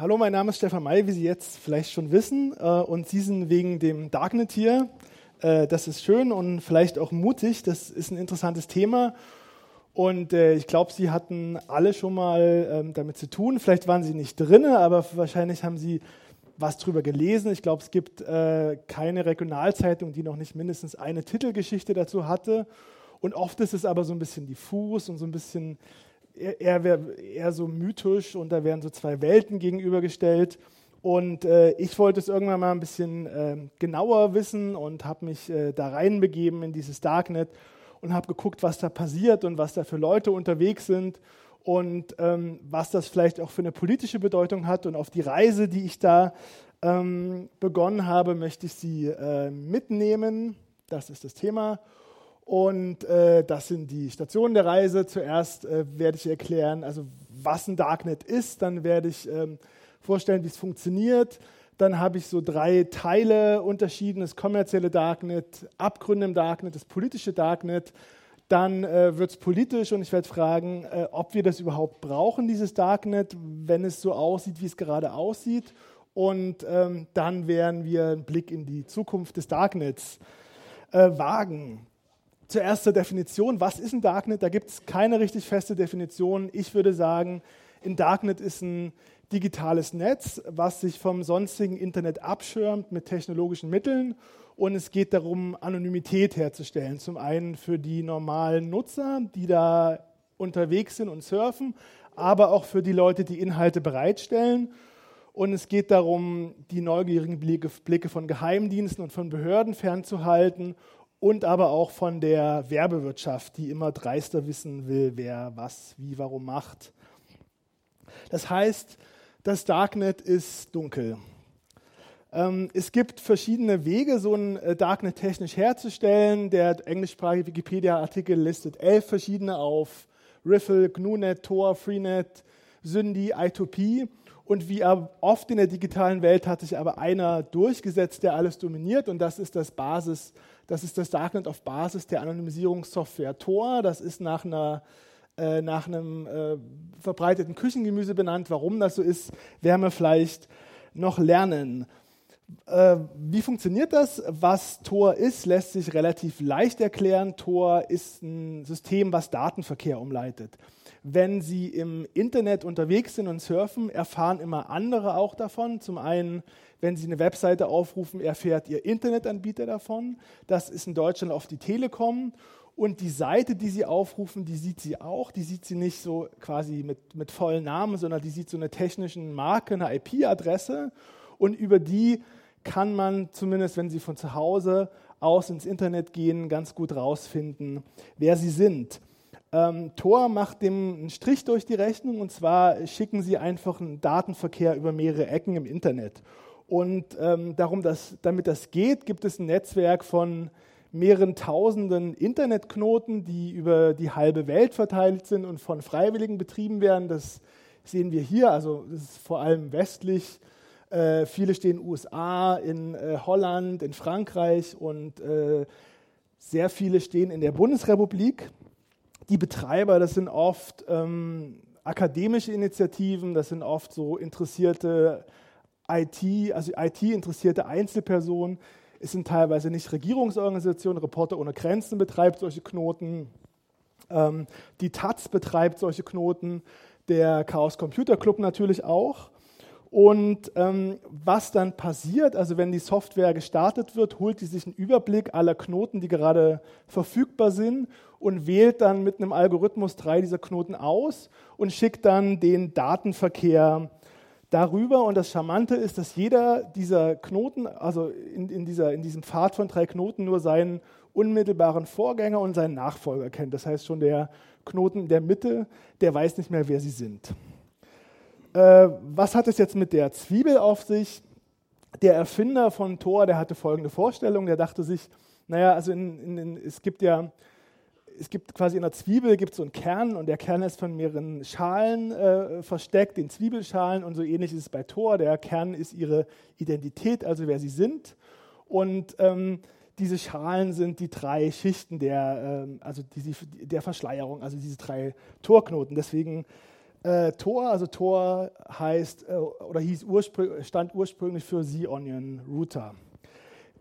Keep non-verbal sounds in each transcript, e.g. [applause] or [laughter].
Hallo, mein Name ist Stefan May, wie Sie jetzt vielleicht schon wissen. Äh, und Sie sind wegen dem Darknet hier. Äh, das ist schön und vielleicht auch mutig. Das ist ein interessantes Thema. Und äh, ich glaube, Sie hatten alle schon mal ähm, damit zu tun. Vielleicht waren Sie nicht drin, aber wahrscheinlich haben Sie was drüber gelesen. Ich glaube, es gibt keine Regionalzeitung, die noch nicht mindestens eine Titelgeschichte dazu hatte. Und oft ist es aber so ein bisschen diffus und so ein bisschen eher, eher so mythisch und da werden so zwei Welten gegenübergestellt. Und äh, ich wollte es irgendwann mal ein bisschen äh, genauer wissen und habe mich äh, da reinbegeben in dieses Darknet und habe geguckt, was da passiert und was da für Leute unterwegs sind und ähm, was das vielleicht auch für eine politische Bedeutung hat. Und auf die Reise, die ich da ähm, begonnen habe, möchte ich Sie äh, mitnehmen. Das ist das Thema. Und äh, das sind die Stationen der Reise. Zuerst äh, werde ich erklären, also was ein Darknet ist. Dann werde ich ähm, vorstellen, wie es funktioniert. Dann habe ich so drei Teile unterschieden: das kommerzielle Darknet, Abgründe im Darknet, das politische Darknet. Dann äh, wird es politisch und ich werde fragen, äh, ob wir das überhaupt brauchen, dieses Darknet, wenn es so aussieht, wie es gerade aussieht. Und ähm, dann werden wir einen Blick in die Zukunft des Darknets äh, wagen. Zuerst zur Definition. Was ist ein Darknet? Da gibt es keine richtig feste Definition. Ich würde sagen, ein Darknet ist ein digitales Netz, was sich vom sonstigen Internet abschirmt mit technologischen Mitteln. Und es geht darum, Anonymität herzustellen. Zum einen für die normalen Nutzer, die da unterwegs sind und surfen, aber auch für die Leute, die Inhalte bereitstellen. Und es geht darum, die neugierigen Blicke von Geheimdiensten und von Behörden fernzuhalten und aber auch von der Werbewirtschaft, die immer dreister wissen will, wer was, wie, warum macht. Das heißt, das Darknet ist dunkel. Ähm, es gibt verschiedene Wege, so ein äh, Darknet technisch herzustellen. Der englischsprachige Wikipedia-Artikel listet elf verschiedene auf. Riffle, GNU-Net, Tor, Freenet, Syndi, I2P. Und wie oft in der digitalen Welt hat sich aber einer durchgesetzt, der alles dominiert. Und das ist das Basis das ist das Darknet auf Basis der Anonymisierungssoftware Tor. Das ist nach, einer, äh, nach einem äh, verbreiteten Küchengemüse benannt. Warum das so ist, werden wir vielleicht noch lernen. Äh, wie funktioniert das? Was Tor ist, lässt sich relativ leicht erklären. Tor ist ein System, was Datenverkehr umleitet. Wenn Sie im Internet unterwegs sind und surfen, erfahren immer andere auch davon. Zum einen wenn Sie eine Webseite aufrufen, erfährt Ihr Internetanbieter davon. Das ist in Deutschland oft die Telekom. Und die Seite, die Sie aufrufen, die sieht sie auch. Die sieht sie nicht so quasi mit, mit vollen Namen, sondern die sieht so eine technische Marke, eine IP-Adresse. Und über die kann man zumindest, wenn Sie von zu Hause aus ins Internet gehen, ganz gut rausfinden, wer Sie sind. Ähm, Tor macht dem einen Strich durch die Rechnung und zwar schicken Sie einfach einen Datenverkehr über mehrere Ecken im Internet. Und ähm, darum, dass, damit das geht, gibt es ein Netzwerk von mehreren tausenden Internetknoten, die über die halbe Welt verteilt sind und von Freiwilligen betrieben werden. Das sehen wir hier, also das ist vor allem westlich. Äh, viele stehen in den USA, in äh, Holland, in Frankreich und äh, sehr viele stehen in der Bundesrepublik. Die Betreiber, das sind oft ähm, akademische Initiativen, das sind oft so interessierte IT, also IT-interessierte Einzelpersonen. Es sind teilweise nicht Regierungsorganisationen. Reporter ohne Grenzen betreibt solche Knoten. Ähm, die Taz betreibt solche Knoten. Der Chaos Computer Club natürlich auch. Und ähm, was dann passiert, also wenn die Software gestartet wird, holt die sich einen Überblick aller Knoten, die gerade verfügbar sind und wählt dann mit einem Algorithmus drei dieser Knoten aus und schickt dann den Datenverkehr darüber. Und das Charmante ist, dass jeder dieser Knoten, also in, in, dieser, in diesem Pfad von drei Knoten, nur seinen unmittelbaren Vorgänger und seinen Nachfolger kennt. Das heißt, schon der Knoten in der Mitte, der weiß nicht mehr, wer sie sind. Äh, was hat es jetzt mit der Zwiebel auf sich? Der Erfinder von Thor, der hatte folgende Vorstellung. Der dachte sich, naja, also in, in, es gibt ja es gibt quasi in der Zwiebel gibt so einen Kern und der Kern ist von mehreren Schalen äh, versteckt, den Zwiebelschalen und so ähnlich ist es bei Thor. Der Kern ist ihre Identität, also wer sie sind. Und ähm, diese Schalen sind die drei Schichten der, ähm, also die, der Verschleierung, also diese drei Torknoten. Deswegen Äh, Tor, also Tor heißt äh, oder hieß urspr stand ursprünglich für Sea Onion Router.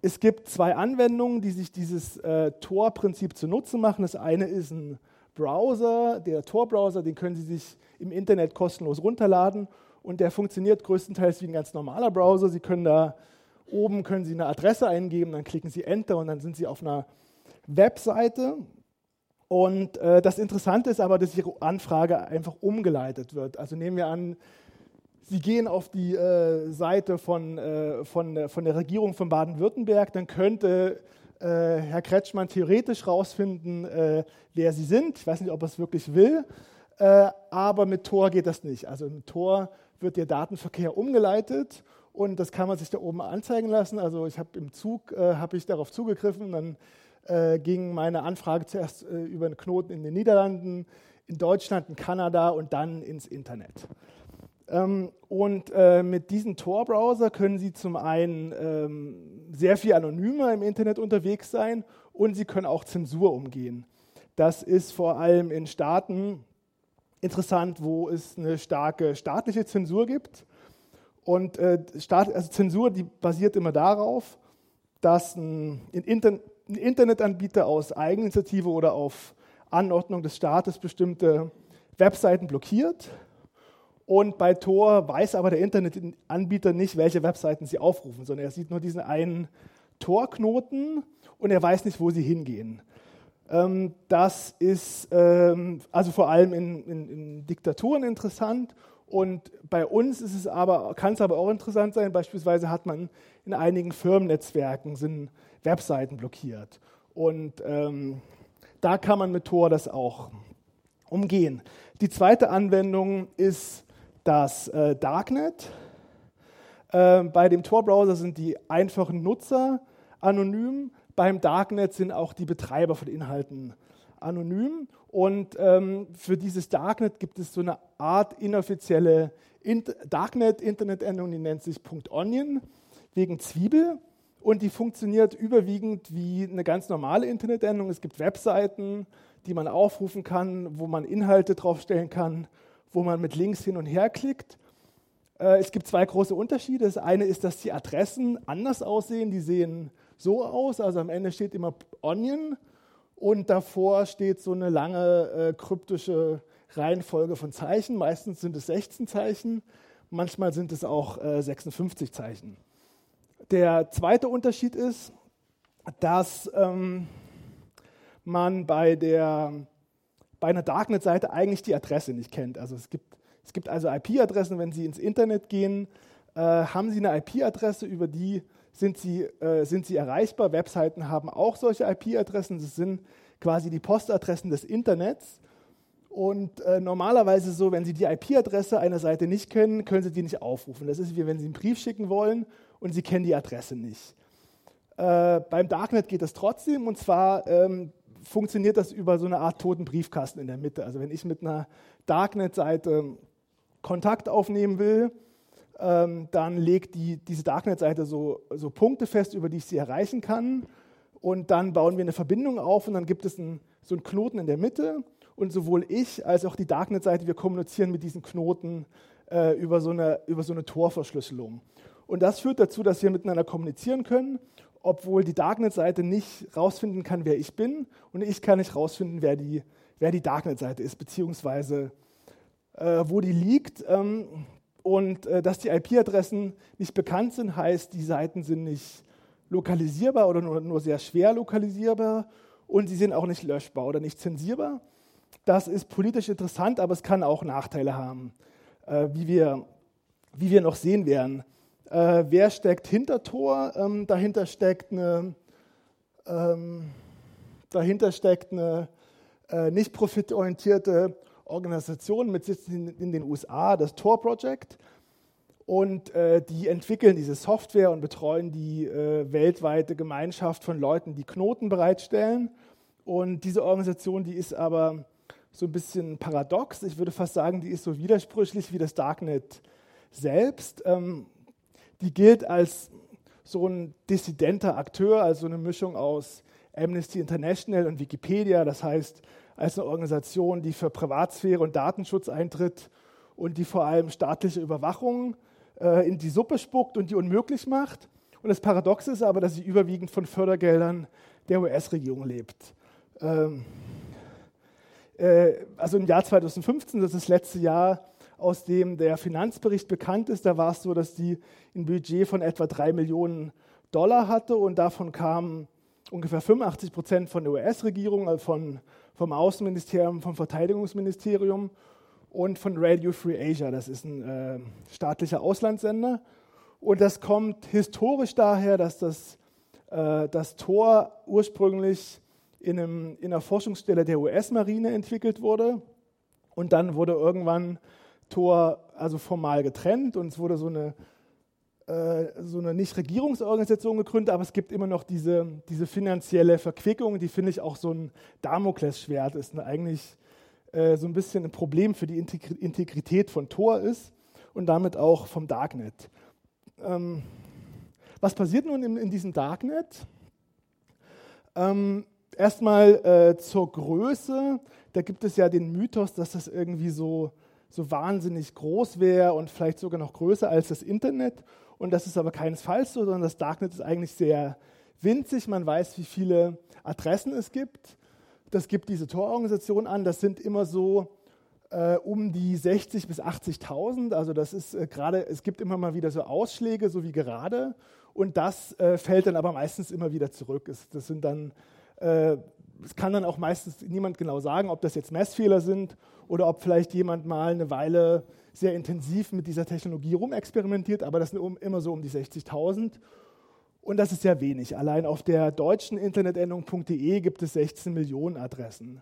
Es gibt zwei Anwendungen, die sich dieses äh, Tor-Prinzip zunutze machen. Das eine ist ein Browser, der Tor-Browser, den können Sie sich im Internet kostenlos runterladen und der funktioniert größtenteils wie ein ganz normaler Browser. Sie können da oben können Sie eine Adresse eingeben, dann klicken Sie Enter und dann sind Sie auf einer Webseite. Und äh, das Interessante ist aber, dass Ihre Anfrage einfach umgeleitet wird. Also nehmen wir an, Sie gehen auf die äh, Seite von, äh, von, von der Regierung von Baden-Württemberg, dann könnte äh, Herr Kretschmann theoretisch herausfinden, äh, wer Sie sind. Ich weiß nicht, ob er es wirklich will, äh, aber mit Tor geht das nicht. Also mit Tor wird der Datenverkehr umgeleitet und das kann man sich da oben anzeigen lassen. Also ich habe im Zug habe ich darauf zugegriffen, dann äh, ging meine Anfrage zuerst äh, über einen Knoten in den Niederlanden, in Deutschland, in Kanada und dann ins Internet. Ähm, und äh, mit diesem Tor-Browser können Sie zum einen ähm, sehr viel anonymer im Internet unterwegs sein und Sie können auch Zensur umgehen. Das ist vor allem in Staaten interessant, wo es eine starke staatliche Zensur gibt und äh, Staat, also Zensur, die basiert immer darauf, dass ein, Inter ein Internetanbieter aus Eigeninitiative oder auf Anordnung des Staates bestimmte Webseiten blockiert. Und bei Tor weiß aber der Internetanbieter nicht, welche Webseiten sie aufrufen, sondern er sieht nur diesen einen Torknoten und er weiß nicht, wo sie hingehen. Ähm, das ist ähm, also vor allem in, in, in Diktaturen interessant und bei uns ist es aber, kann es aber auch interessant sein, beispielsweise hat man in einigen Firmennetzwerken sind Webseiten blockiert. Und ähm, da kann man mit Tor das auch umgehen. Die zweite Anwendung ist das äh, Darknet. Äh, bei dem Tor-Browser sind die einfachen Nutzer anonym. Beim Darknet sind auch die Betreiber von Inhalten anonym. Und ähm, für dieses Darknet gibt es so eine Art inoffizielle Int Darknet-Internetendung, die nennt sich .onion wegen Zwiebel. Und die funktioniert überwiegend wie eine ganz normale Internetendung. Es gibt Webseiten, die man aufrufen kann, wo man Inhalte draufstellen kann, wo man mit Links hin und her klickt. Äh, es gibt zwei große Unterschiede. Das eine ist, dass die Adressen anders aussehen. Die sehen so aus. Also am Ende steht immer Onion und davor steht so eine lange äh, kryptische Reihenfolge von Zeichen. Meistens sind es 16 Zeichen, manchmal sind es auch äh, 56 Zeichen. Der zweite Unterschied ist, dass ähm, man bei, der, bei einer Darknet-Seite eigentlich die Adresse nicht kennt. Also es gibt, es gibt also IP-Adressen, wenn Sie ins Internet gehen, äh, haben Sie eine IP-Adresse, über die sind sie, äh, sind sie erreichbar. Webseiten haben auch solche IP-Adressen. Das sind quasi die Postadressen des Internets. Und äh, normalerweise so, wenn Sie die IP-Adresse einer Seite nicht kennen, können Sie die nicht aufrufen. Das ist wie wenn Sie einen Brief schicken wollen und Sie kennen die Adresse nicht. Äh, beim Darknet geht das trotzdem und zwar ähm, funktioniert das über so eine Art toten Briefkasten in der Mitte. Also wenn ich mit einer Darknet-Seite Kontakt aufnehmen will, ähm, dann legt die, diese Darknet-Seite so, so Punkte fest, über die ich sie erreichen kann. Und dann bauen wir eine Verbindung auf und dann gibt es einen, so einen Knoten in der Mitte. Und sowohl ich als auch die Darknet-Seite, wir kommunizieren mit diesen Knoten äh, über, so eine, über so eine Torverschlüsselung. Und das führt dazu, dass wir miteinander kommunizieren können, obwohl die Darknet-Seite nicht rausfinden kann, wer ich bin. Und ich kann nicht rausfinden, wer die, wer die Darknet-Seite ist, beziehungsweise äh, wo die liegt. Ähm, und äh, dass die IP-Adressen nicht bekannt sind, heißt, die Seiten sind nicht lokalisierbar oder nur, nur, sehr schwer lokalisierbar und sie sind auch nicht löschbar oder nicht zensierbar. Das ist politisch interessant, aber es kann auch Nachteile haben, äh, wie, wir, wie wir noch sehen werden. Äh, wer steckt hinter Tor? Ähm, dahinter steckt eine, ähm, dahinter steckt eine äh, nicht profitorientierte Organisation mit Sitz in, in den USA, das Tor Project. Und äh, die entwickeln diese Software und betreuen die äh, weltweite Gemeinschaft von Leuten, die Knoten bereitstellen. Und diese Organisation, die ist aber so ein bisschen paradox. Ich würde fast sagen, die ist so widersprüchlich wie das Darknet selbst. Ähm, die gilt als so ein dissidenter Akteur, also eine Mischung aus Amnesty International und Wikipedia. Das heißt, als eine Organisation, die für Privatsphäre und Datenschutz eintritt und die vor allem staatliche Überwachung äh, in die Suppe spuckt und die unmöglich macht. Und das Paradoxe ist aber, dass sie überwiegend von Fördergeldern der US-Regierung lebt. Ähm, äh, also im Jahr 2015, das ist das letzte Jahr, aus dem der Finanzbericht bekannt ist, da war es so, dass die ein Budget von etwa drei Millionen Dollar hatte und davon kamen ungefähr 85 Prozent von der US-Regierung, also von, vom Außenministerium, vom Verteidigungsministerium und von Radio Free Asia. Das ist ein äh, staatlicher Auslandssender. Und das kommt historisch daher, dass das, äh, das Tor ursprünglich in, einem, in einer Forschungsstelle der US-Marine entwickelt wurde. Und dann wurde irgendwann Tor also formal getrennt und es wurde so eine, äh, so eine Nichtregierungsorganisation gegründet, aber es gibt immer noch diese, diese finanzielle Verquickung, die finde ich auch so ein Damoklesschwert ist, eigentlich äh, so ein bisschen ein Problem für die Integrität von Tor ist und damit auch vom Darknet. Ähm, was passiert nun in, in diesem Darknet? Ähm, erstmal äh, zur Größe. Da gibt es ja den Mythos, dass das irgendwie so, so wahnsinnig groß wäre und vielleicht sogar noch größer als das Internet. Und das ist aber keinesfalls so, sondern das Darknet ist eigentlich sehr winzig. Man weiß, wie viele Adressen es gibt. Das gibt diese Tor-Organisation an. Das sind immer so äh, um die 60 bis 80.000. Also das ist äh, gerade, es gibt immer mal wieder so Ausschläge, so wie gerade. Und das äh, fällt dann aber meistens immer wieder zurück. Es, das sind dann äh, es kann dann auch meistens niemand genau sagen, ob das jetzt Messfehler sind oder ob vielleicht jemand mal eine Weile sehr intensiv mit dieser Technologie rumexperimentiert, aber das sind um, immer so um die 60.000. Und das ist sehr wenig. Allein auf der deutschen Internetendung.de gibt es 16 Millionen Adressen.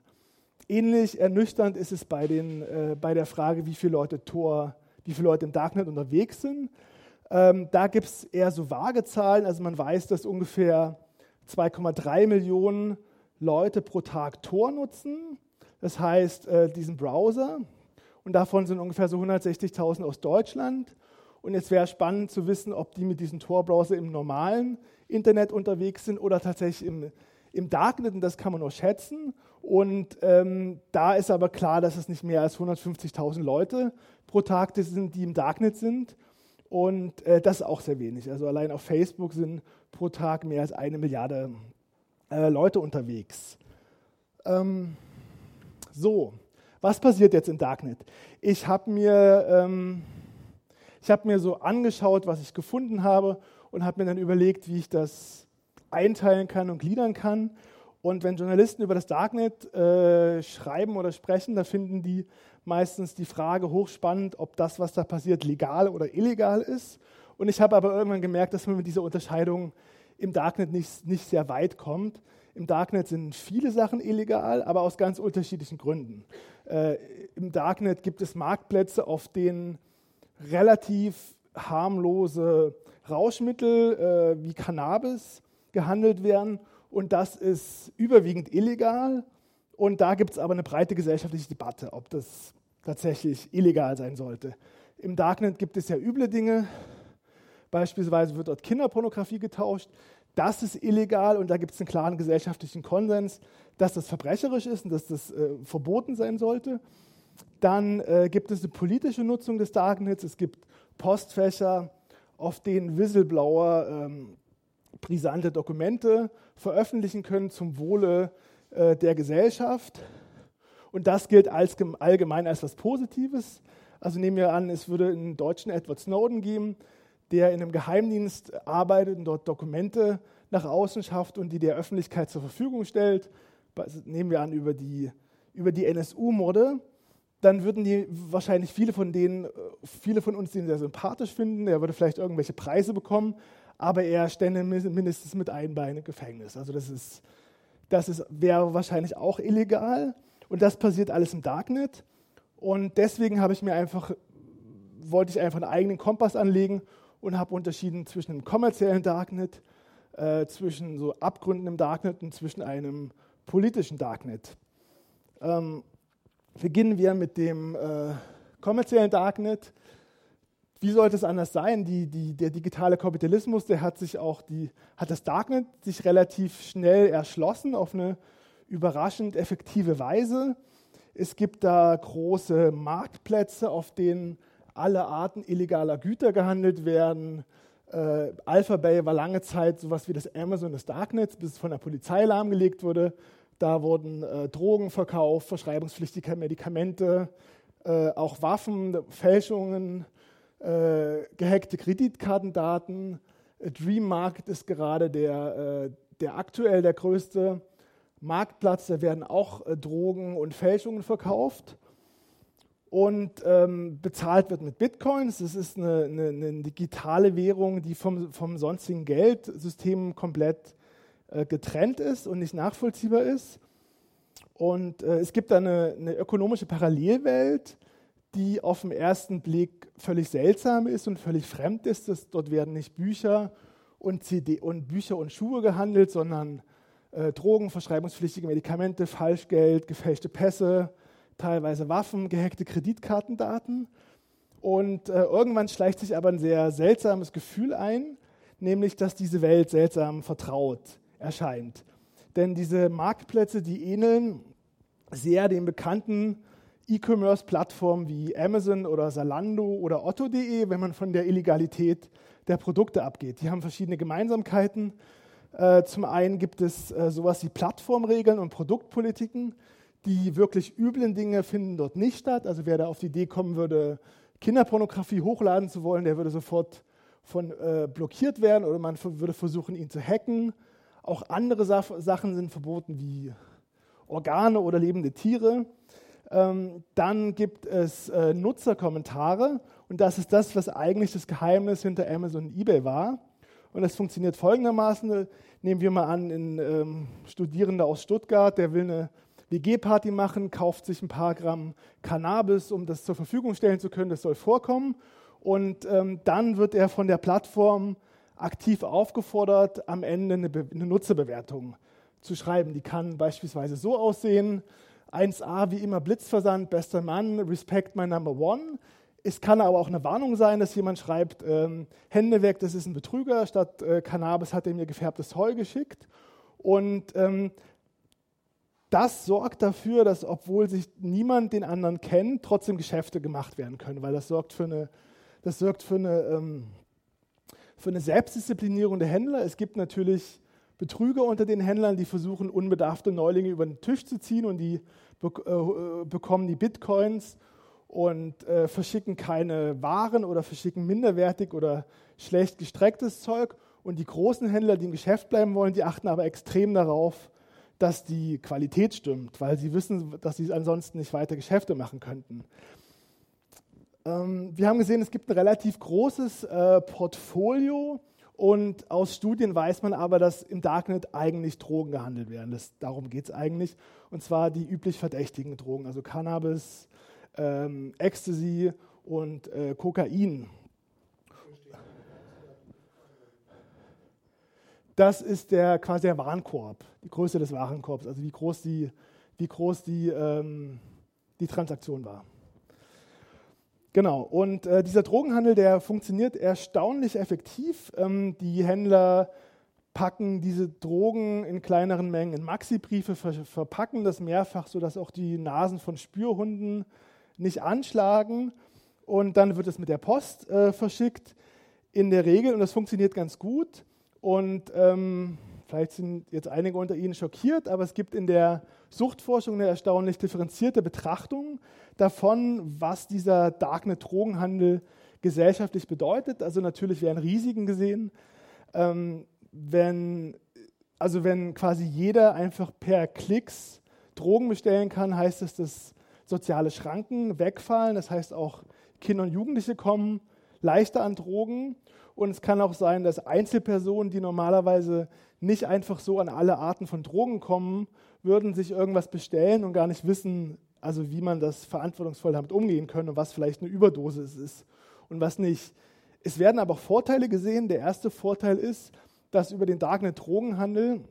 Ähnlich ernüchternd ist es bei, den, äh, bei der Frage, wie viele Leute Tor, wie viele Leute im Darknet unterwegs sind. Ähm, da gibt es eher so vage Zahlen. Also man weiß, dass ungefähr 2,3 Millionen Leute pro Tag Tor nutzen, das heißt äh, diesen Browser. Und davon sind ungefähr so 160.000 aus Deutschland. Und jetzt wäre spannend zu wissen, ob die mit diesem Tor-Browser im normalen Internet unterwegs sind oder tatsächlich im, im Darknet. Und das kann man nur schätzen. Und ähm, da ist aber klar, dass es nicht mehr als 150.000 Leute pro Tag sind, die im Darknet sind. Und äh, das ist auch sehr wenig. Also allein auf Facebook sind pro Tag mehr als eine Milliarde äh, Leute unterwegs. Ähm, so, was passiert jetzt im Darknet? Ich habe mir, ähm, hab mir so angeschaut, was ich gefunden habe und habe mir dann überlegt, wie ich das einteilen kann und gliedern kann. Und wenn Journalisten über das Darknet äh, schreiben oder sprechen, da finden die meistens die Frage hochspannend, ob das, was da passiert, legal oder illegal ist. Und ich habe aber irgendwann gemerkt, dass man mit dieser Unterscheidung im Darknet nicht, nicht sehr weit kommt. Im Darknet sind viele Sachen illegal, aber aus ganz unterschiedlichen Gründen. Äh, Im Darknet gibt es Marktplätze, auf denen relativ harmlose Rauschmittel äh, wie Cannabis gehandelt werden. Und das ist überwiegend illegal. Und da gibt es aber eine breite gesellschaftliche Debatte, ob das tatsächlich illegal sein sollte. Im Darknet gibt es ja üble Dinge, Beispielsweise wird dort Kinderpornografie getauscht. Das ist illegal und da gibt es einen klaren gesellschaftlichen Konsens, dass das verbrecherisch ist und dass das äh, verboten sein sollte. Dann äh, gibt es eine politische Nutzung des Darknets. Es gibt Postfächer, auf denen Whistleblower ähm, brisante Dokumente veröffentlichen können zum Wohle äh, der Gesellschaft. Und das gilt als, allgemein als was Positives. Also nehmen wir an, es würde einen deutschen Edward Snowden geben, der in einem Geheimdienst arbeitet und dort Dokumente nach außen schafft und die der Öffentlichkeit zur Verfügung stellt, nehmen wir an über die, über die NSU-Morde, dann würden die wahrscheinlich viele von denen, viele von uns den sehr sympathisch finden. Er würde vielleicht irgendwelche Preise bekommen, aber er stände mindestens mit einem Bein im Gefängnis. Also das ist, das ist, wäre wahrscheinlich auch illegal und das passiert alles im Darknet. Und deswegen habe ich mir einfach, wollte ich einfach einen eigenen Kompass anlegen und habe unterschieden zwischen einem kommerziellen Darknet, äh, zwischen so Abgründen im Darknet und zwischen einem politischen Darknet. Ähm, beginnen wir mit dem äh, kommerziellen Darknet. Wie sollte es anders sein? Die, die, der digitale Kapitalismus, der hat sich auch die, hat das Darknet sich relativ schnell erschlossen auf eine überraschend effektive Weise. Es gibt da große Marktplätze, auf denen alle Arten illegaler Güter gehandelt werden. Äh, Alphabay war lange Zeit sowas wie das Amazon des Darknets, bis es von der Polizei lahmgelegt wurde. Da wurden äh, Drogen verkauft, verschreibungspflichtige Medikamente, äh, auch Waffen, Fälschungen, äh, gehackte Kreditkartendaten. Äh, Dream Market ist gerade der, äh, der aktuell der größte Marktplatz. Da werden auch Drogen und Fälschungen verkauft und ähm, bezahlt wird mit Bitcoins. Das ist eine, eine, eine digitale Währung, die vom, vom sonstigen Geldsystem komplett äh, getrennt ist und nicht nachvollziehbar ist. Und äh, es gibt da eine, eine, ökonomische Parallelwelt, die auf den ersten Blick völlig seltsam ist und völlig fremd ist. Das, dort werden nicht Bücher und CD und Bücher und Schuhe gehandelt, sondern äh, Drogen, verschreibungspflichtige Medikamente, Falschgeld, gefälschte Pässe, teilweise Waffen, gehackte Kreditkartendaten. Und äh, irgendwann schleicht sich aber ein sehr seltsames Gefühl ein, nämlich dass diese Welt seltsam vertraut erscheint. Denn diese Marktplätze, die ähneln sehr den bekannten E-Commerce-Plattformen wie Amazon oder Salando oder Otto.de, wenn man von der Illegalität der Produkte abgeht. Die haben verschiedene Gemeinsamkeiten. Äh, zum einen gibt es äh, sowas wie Plattformregeln und Produktpolitiken, die wirklich üblen Dinge finden dort nicht statt. Also wer da auf die Idee kommen würde, Kinderpornografie hochladen zu wollen, der würde sofort von äh, blockiert werden oder man würde versuchen, ihn zu hacken. Auch andere Sa Sachen sind verboten wie Organe oder lebende Tiere. Ähm, dann gibt es äh, Nutzerkommentare und das ist das, was eigentlich das Geheimnis hinter Amazon und eBay war. Und das funktioniert folgendermaßen. Nehmen wir mal an, ein ähm, Studierender aus Stuttgart, der will eine WG-Party machen, kauft sich ein paar Gramm Cannabis, um das zur Verfügung stellen zu können. Das soll vorkommen. Und ähm, dann wird er von der Plattform aktiv aufgefordert, am Ende eine, Be eine Nutzerbewertung zu schreiben. Die kann beispielsweise so aussehen: 1a wie immer Blitzversand, bester Mann, Respect my number one. Es kann aber auch eine Warnung sein, dass jemand schreibt, ähm, Hände weg, das ist ein Betrüger, statt äh, Cannabis hat er mir gefärbtes Heu geschickt. Und ähm, das sorgt dafür, dass obwohl sich niemand den anderen kennt, trotzdem Geschäfte gemacht werden können, weil das sorgt für eine, das sorgt für eine, ähm, für eine Selbstdisziplinierung der Händler. Es gibt natürlich Betrüger unter den Händlern, die versuchen, unbedarfte Neulinge über den Tisch zu ziehen und die be äh, bekommen die Bitcoins und äh, verschicken keine Waren oder verschicken minderwertig oder schlecht gestrecktes Zeug. Und die großen Händler, die im Geschäft bleiben wollen, die achten aber extrem darauf, dass die Qualität stimmt, weil sie wissen, dass sie ansonsten nicht weiter Geschäfte machen könnten. Ähm, wir haben gesehen, es gibt ein relativ großes äh, Portfolio und aus Studien weiß man aber, dass im Darknet eigentlich Drogen gehandelt werden. Das, darum geht es eigentlich. Und zwar die üblich verdächtigen Drogen, also Cannabis, ähm, Ecstasy und äh, Kokain. Das ist der, quasi der Warenkorb, die Größe des Warenkorbs, also wie groß die, wie groß die, ähm, die Transaktion war. Genau, und äh, dieser Drogenhandel, der funktioniert erstaunlich effektiv. Ähm, die Händler packen diese Drogen in kleineren Mengen in Maxi-Briefe, ver verpacken das mehrfach, sodass auch die Nasen von Spürhunden nicht anschlagen. Und dann wird es mit der Post äh, verschickt, in der Regel, und das funktioniert ganz gut. Und ähm, vielleicht sind jetzt einige unter Ihnen schockiert, aber es gibt in der Suchtforschung eine erstaunlich differenzierte Betrachtung davon, was dieser Darknet-Drogenhandel gesellschaftlich bedeutet. Also natürlich werden Risiken gesehen. Ähm, wenn, also wenn quasi jeder einfach per Klicks Drogen bestellen kann, heißt das, dass soziale Schranken wegfallen. Das heißt auch Kinder und Jugendliche kommen leichter an Drogen. Und es kann auch sein, dass Einzelpersonen, die normalerweise nicht einfach so an alle Arten von Drogen kommen, würden sich irgendwas bestellen und gar nicht wissen, also wie man das verantwortungsvoll damit umgehen kann und was vielleicht eine Überdosis ist und was nicht. Es werden aber auch Vorteile gesehen. Der erste Vorteil ist, dass über den Darknet Drogenhandel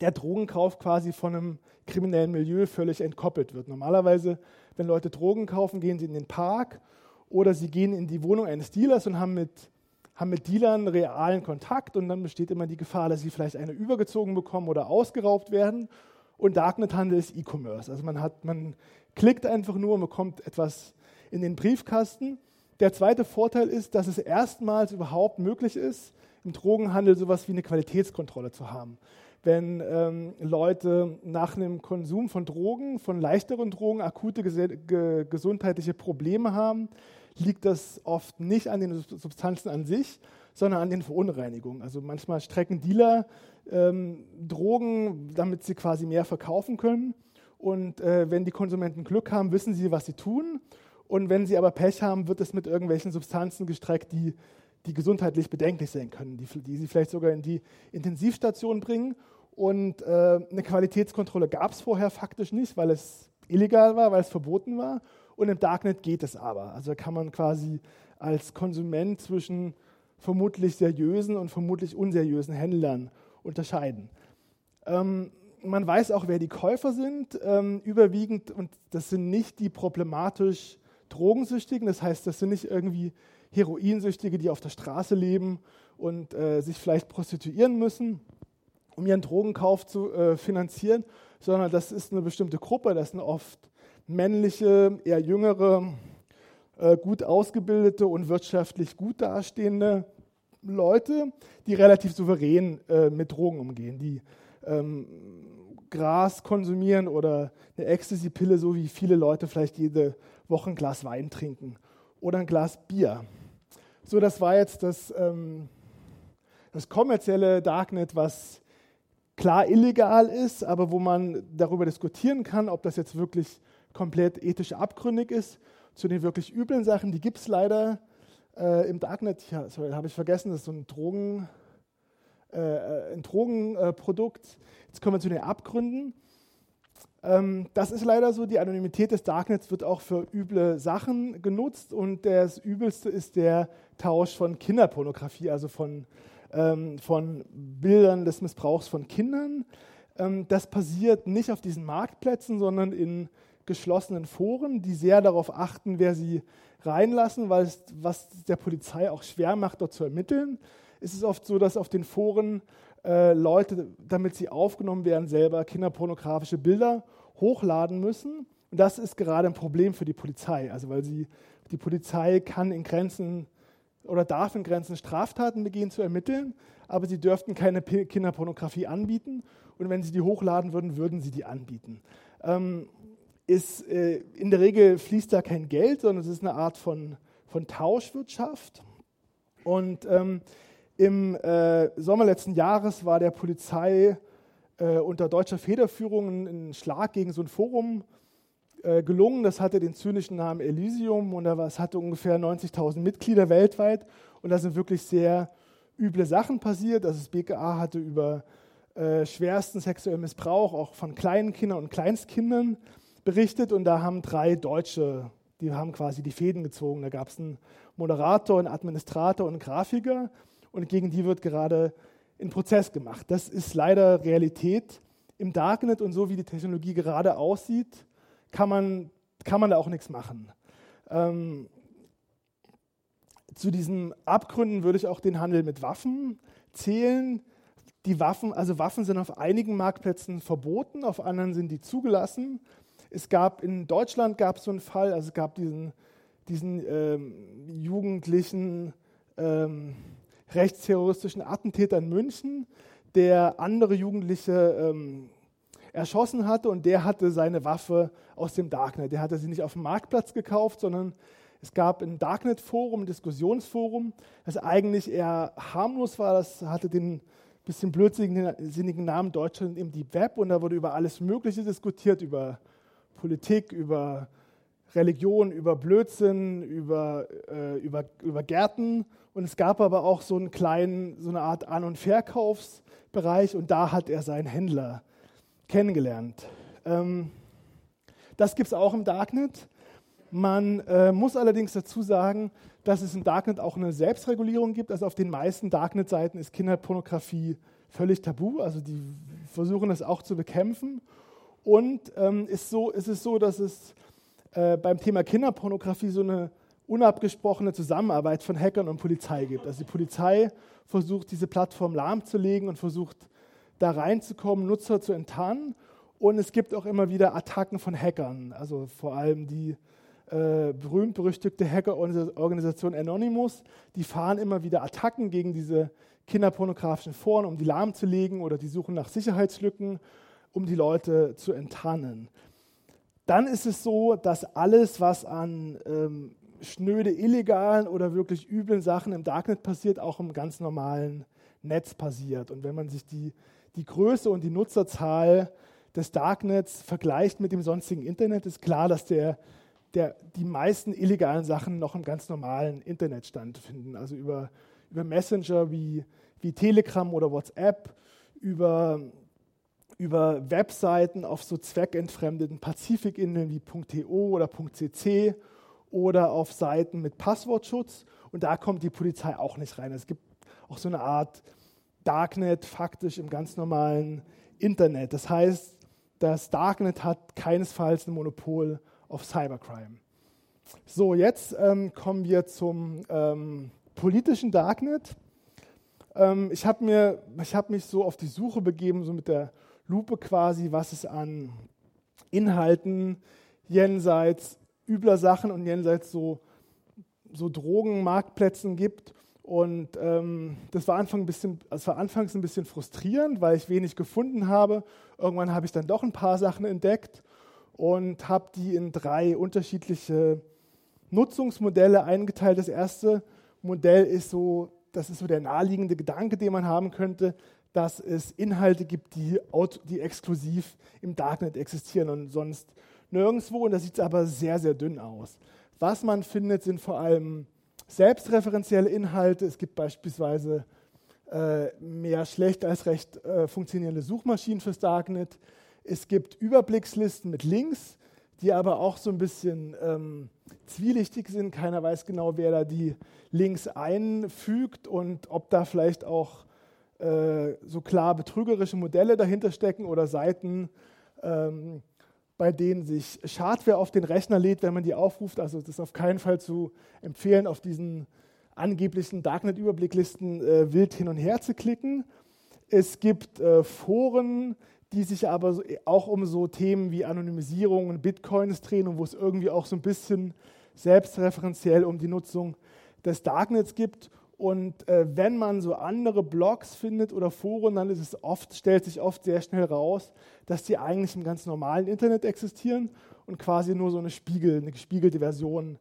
der Drogenkauf quasi von einem kriminellen Milieu völlig entkoppelt wird. Normalerweise, wenn Leute Drogen kaufen, gehen sie in den Park oder sie gehen in die Wohnung eines Dealers und haben mit, haben mit Dealern realen Kontakt und dann besteht immer die Gefahr, dass sie vielleicht eine übergezogen bekommen oder ausgeraubt werden. Und Darknet-Handel ist E-Commerce. Also man, hat, man klickt einfach nur und bekommt etwas in den Briefkasten. Der zweite Vorteil ist, dass es erstmals überhaupt möglich ist, im Drogenhandel sowas wie eine Qualitätskontrolle zu haben. Wenn ähm, Leute nach einem Konsum von Drogen, von leichteren Drogen, akute ge gesundheitliche Probleme haben, liegt das oft nicht an den Substanzen an sich, sondern an den Verunreinigungen. Also manchmal strecken Dealer ähm, Drogen, damit sie quasi mehr verkaufen können. Und äh, wenn die Konsumenten Glück haben, wissen sie, was sie tun. Und wenn sie aber Pech haben, wird es mit irgendwelchen Substanzen gestreckt, die, die gesundheitlich bedenklich sein können, die, die sie vielleicht sogar in die Intensivstation bringen. Und äh, eine Qualitätskontrolle gab es vorher faktisch nicht, weil es illegal war, weil es verboten war. Und im Darknet geht es aber. Also kann man quasi als Konsument zwischen vermutlich seriösen und vermutlich unseriösen Händlern unterscheiden. Ähm, man weiß auch, wer die Käufer sind, ähm, überwiegend, und das sind nicht die problematisch Drogensüchtigen, das heißt, das sind nicht irgendwie Heroinsüchtige, die auf der Straße leben und äh, sich vielleicht prostituieren müssen, um ihren Drogenkauf zu äh, finanzieren, sondern das ist eine bestimmte Gruppe, das sind oft männliche, eher jüngere, äh, gut ausgebildete und wirtschaftlich gut dastehende Leute, die relativ souverän äh, mit Drogen umgehen, die ähm, Gras konsumieren oder eine Ecstasy-Pille, so wie viele Leute vielleicht jede Woche ein Glas Wein trinken oder ein Glas Bier. So, das war jetzt das, ähm, das kommerzielle Darknet, was klar illegal ist, aber wo man darüber diskutieren kann, ob das jetzt wirklich komplett ethisch abgründig ist. Zu den wirklich üblen Sachen, die gibt es leider äh, im Darknet. Ja, sorry, habe ich vergessen, das ist so ein Drogen, äh, äh, ein Drogenprodukt. Jetzt kommen wir zu den Abgründen. Ähm, das ist leider so, die Anonymität des Darknets wird auch für üble Sachen genutzt und das Übelste ist der Tausch von Kinderpornografie, also von, ähm, von Bildern des Missbrauchs von Kindern. Ähm, das passiert nicht auf diesen Marktplätzen, sondern in geschlossenen Foren, die sehr darauf achten, wer sie reinlassen, weil es was der Polizei auch schwer macht, dort zu ermitteln. Ist es oft so, dass auf den Foren äh, Leute, damit sie aufgenommen werden, selber kinderpornografische Bilder hochladen müssen. Und das ist gerade ein Problem für die Polizei. Also weil sie, die Polizei kann in Grenzen oder darf in Grenzen Straftaten begehen zu ermitteln, aber sie dürften keine Kinderpornografie anbieten. Und wenn sie die hochladen würden, würden sie die anbieten. Ähm, ist, äh, in der Regel fließt da kein Geld, sondern es ist eine Art von, von Tauschwirtschaft. Und ähm, im äh, Sommer letzten Jahres war der Polizei äh, unter deutscher Federführung ein, ein, Schlag gegen so ein Forum äh, gelungen. Das hatte den zynischen Namen Elysium und es hatte ungefähr 90.000 Mitglieder weltweit. Und da sind wirklich sehr üble Sachen passiert. Also das BKA hatte über äh, schwersten sexuellen Missbrauch auch von kleinen Kindern und Kleinstkindern berichtet und da haben drei Deutsche, die haben quasi die Fäden gezogen. Da gab es einen Moderator, einen Administrator und einen Grafiker und gegen die wird gerade ein Prozess gemacht. Das ist leider Realität im Darknet und so wie die Technologie gerade aussieht, kann man, kann man da auch nichts machen. Ähm, zu diesen Abgründen würde ich auch den Handel mit Waffen zählen. Die Waffen, also Waffen sind auf einigen Marktplätzen verboten, auf anderen sind die zugelassen. Es gab in Deutschland gab es so einen Fall, also es gab diesen, diesen ähm, jugendlichen ähm, rechtsterroristischen Attentäter in München, der andere Jugendliche ähm, erschossen hatte und der hatte seine Waffe aus dem Darknet. Der hatte sie nicht auf dem Marktplatz gekauft, sondern es gab ein Darknet-Forum, ein Diskussionsforum, das eigentlich eher harmlos war. Das hatte den bisschen blödsinnigen Namen Deutschland im Deep Web und da wurde über alles Mögliche diskutiert, über Politik, über Religion, über Blödsinn, über, äh, über, über Gärten. Und es gab aber auch so einen kleinen, so eine Art An- und Verkaufsbereich und da hat er seinen Händler kennengelernt. Ähm, das gibt es auch im Darknet. Man äh, muss allerdings dazu sagen, dass es im Darknet auch eine Selbstregulierung gibt. Also auf den meisten Darknet-Seiten ist Kinderpornografie völlig tabu. Also die versuchen das auch zu bekämpfen. Und ähm, ist, so, ist es so, dass es äh, beim Thema Kinderpornografie so eine unabgesprochene Zusammenarbeit von Hackern und Polizei gibt. Also die Polizei versucht, diese Plattform lahmzulegen und versucht, da reinzukommen, Nutzer zu enttarnen. Und es gibt auch immer wieder Attacken von Hackern, also vor allem die äh, berühmt-berüchtigte Hackerorganisation Anonymous. Die fahren immer wieder Attacken gegen diese kinderpornografischen Foren, um die lahmzulegen oder die suchen nach Sicherheitslücken, um die Leute zu enttarnen. Dann ist es so, dass alles, was an ähm, schnöde illegalen oder wirklich üblen Sachen im Darknet passiert, auch im ganz normalen Netz passiert. Und wenn man sich die, die Größe und die Nutzerzahl des Darknets vergleicht mit dem sonstigen Internet, ist klar, dass der, der, die meisten illegalen Sachen noch im ganz normalen Internet stattfinden. Also über, über Messenger wie, wie Telegram oder WhatsApp, über, über Webseiten auf so zweckentfremdeten Pazifikinseln wie .to oder .cc oder auf Seiten mit Passwortschutz. Und da kommt die Polizei auch nicht rein. Es gibt auch so eine Art Darknet faktisch im ganz normalen Internet. Das heißt, das Darknet hat keinesfalls ein Monopol auf Cybercrime. So, jetzt ähm, kommen wir zum ähm, politischen Darknet. Ähm, ich habe hab mich so auf die Suche begeben, so mit der Lupe quasi, was es an Inhalten jenseits übler Sachen und jenseits so, so Drogenmarktplätzen gibt. Und ähm, das war, Anfang ein bisschen, das war anfangs ein bisschen frustrierend, weil ich wenig gefunden habe. Irgendwann habe ich dann doch ein paar Sachen entdeckt und habe die in drei unterschiedliche Nutzungsmodelle eingeteilt. Das erste Modell ist so, das ist so der naheliegende Gedanke, den man haben könnte, dass es Inhalte gibt, die, die exklusiv im Darknet existieren und sonst nirgendwo und da sieht es aber sehr, sehr dünn aus. Was man findet, sind vor allem selbstreferenzielle Inhalte. Es gibt beispielsweise äh, mehr schlecht als recht äh, funktionierende Suchmaschinen fürs Darknet. Es gibt Überblickslisten mit Links, die aber auch so ein bisschen ähm, zwielichtig sind. Keiner weiß genau, wer da die Links einfügt und ob da vielleicht auch äh, so klar betrügerische Modelle dahinter stecken oder Seiten, ähm, bei denen sich Schadware auf den Rechner lädt, wenn man die aufruft. Also das ist auf keinen Fall zu empfehlen, auf diesen angeblichen Darknet-Überblicklisten äh, wild hin und her zu klicken. Es gibt äh, Foren, die sich aber so, auch um so Themen wie Anonymisierung und Bitcoins drehen und wo es irgendwie auch so ein bisschen selbstreferenziell um die Nutzung des Darknets gibt. Und äh, wenn man so andere Blogs findet oder Foren, dann ist es oft, stellt sich oft sehr schnell raus, dass die eigentlich im ganz normalen Internet existieren und quasi nur so eine, Spiegel, eine gespiegelte Version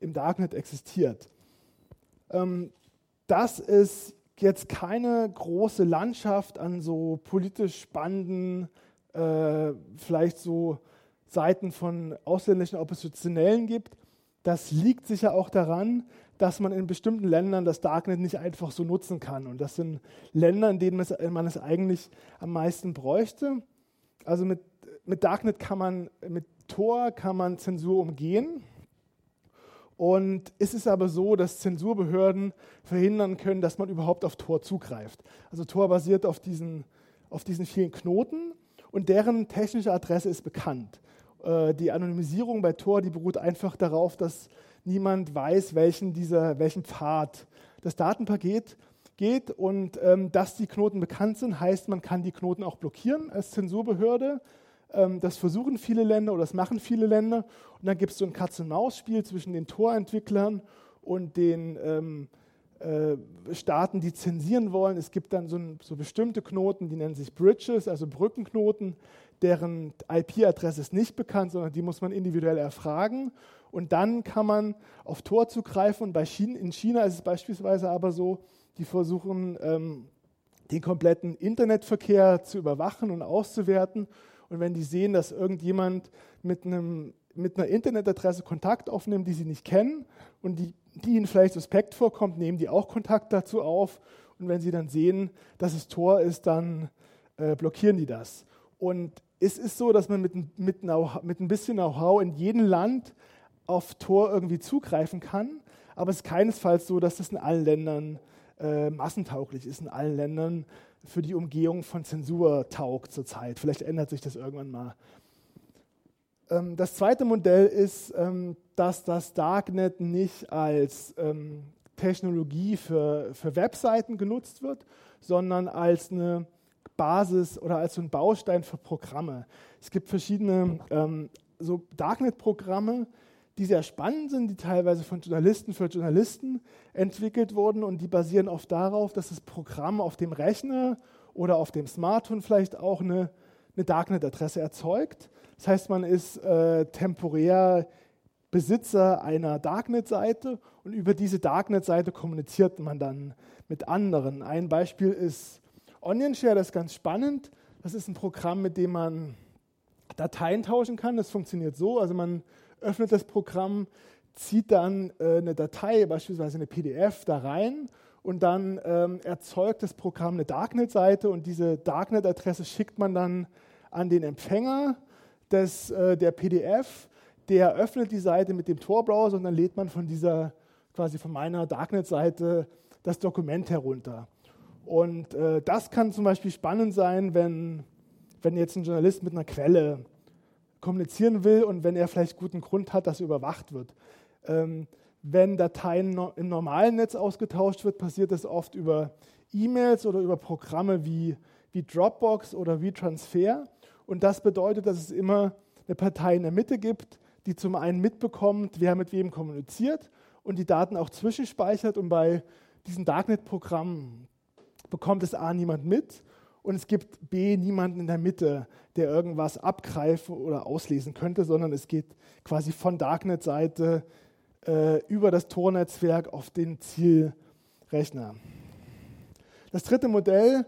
im Darknet existiert. Ähm, das ist jetzt keine große Landschaft an so politisch spannenden, äh, vielleicht so Seiten von ausländischen Oppositionellen gibt. Das liegt sicher auch daran, dass man in bestimmten Ländern das Darknet nicht einfach so nutzen kann. Und das sind Länder, in denen man es eigentlich am meisten bräuchte. Also mit, mit Darknet kann man, mit Tor kann man Zensur umgehen. Und es ist aber so, dass Zensurbehörden verhindern können, dass man überhaupt auf Tor zugreift. Also Tor basiert auf diesen, auf diesen vielen Knoten und deren technische Adresse ist bekannt. Äh, die Anonymisierung bei Tor, die beruht einfach darauf, dass niemand weiß, welchen, dieser, welchen Pfad das Datenpaket geht. Und ähm, dass die Knoten bekannt sind, heißt, man kann die Knoten auch blockieren als Zensurbehörde. Ähm, das versuchen viele Länder oder das machen viele Länder. Und dann gibt es so ein Katz-und-Maus-Spiel zwischen den Torentwicklern und den ähm, äh, Staaten, die zensieren wollen. Es gibt dann so, ein, so, bestimmte Knoten, die nennen sich Bridges, also Brückenknoten, deren IP-Adresse ist nicht bekannt, sondern die muss man individuell erfragen. Und dann kann man auf Tor zugreifen. Und bei China, in China ist es beispielsweise aber so, die versuchen, ähm, den kompletten Internetverkehr zu überwachen und auszuwerten. Und wenn die sehen, dass irgendjemand mit, einem, mit einer Internetadresse Kontakt aufnimmt, die sie nicht kennen und die, die ihnen vielleicht suspekt vorkommt, nehmen die auch Kontakt dazu auf. Und wenn sie dann sehen, dass es Tor ist, dann äh, blockieren die das. Und es ist so, dass man mit, mit, mit ein bisschen Know-how in jedem Land auf Tor irgendwie zugreifen kann, aber es ist keinesfalls so, dass das in allen Ländern äh, massentauglich ist, in allen Ländern für die Umgehung von Zensur taugt zurzeit. Vielleicht ändert sich das irgendwann mal. Ähm, das zweite Modell ist, ähm, dass das Darknet nicht als ähm, Technologie für, für Webseiten genutzt wird, sondern als eine Basis oder als so ein Baustein für Programme. Es gibt verschiedene ähm, so Darknet-Programme, die sehr spannend sind, die teilweise von Journalisten für Journalisten entwickelt wurden und die basieren oft darauf, dass das Programm auf dem Rechner oder auf dem Smartphone vielleicht auch eine, eine Darknet-Adresse erzeugt. Das heißt, man ist äh, temporär Besitzer einer Darknet-Seite und über diese Darknet-Seite kommuniziert man dann mit anderen. Ein Beispiel ist OnionShare, das ist ganz spannend. Das ist ein Programm, mit dem man Dateien tauschen kann. Das funktioniert so, also man öffnet das Programm, zieht dann äh, eine Datei, beispielsweise eine PDF, da rein und dann ähm, erzeugt das Programm eine Darknet-Seite und diese Darknet-Adresse schickt man dann an den Empfänger des, äh, der PDF. Der öffnet die Seite mit dem Tor-Browser und dann lädt man von dieser, quasi von meiner Darknet-Seite das Dokument herunter. Und äh, das kann zum Beispiel spannend sein, wenn, wenn jetzt ein Journalist mit einer Quelle kommunizieren will und wenn er vielleicht guten Grund hat, dass er überwacht wird. Ähm, wenn Dateien no im normalen Netz ausgetauscht wird, passiert das oft über E-Mails oder über Programme wie, wie Dropbox oder wie Transfer. Und das bedeutet, dass es immer eine Partei in der Mitte gibt, die zum einen mitbekommt, wer mit wem kommuniziert und die Daten auch zwischenspeichert. Und bei diesen Darknet-Programmen bekommt es A niemand mit und es gibt B niemanden in der Mitte, der irgendwas abgreifen oder auslesen könnte, sondern es geht quasi von Darknet-Seite äh, über das Tor-Netzwerk auf den Zielrechner. Das dritte Modell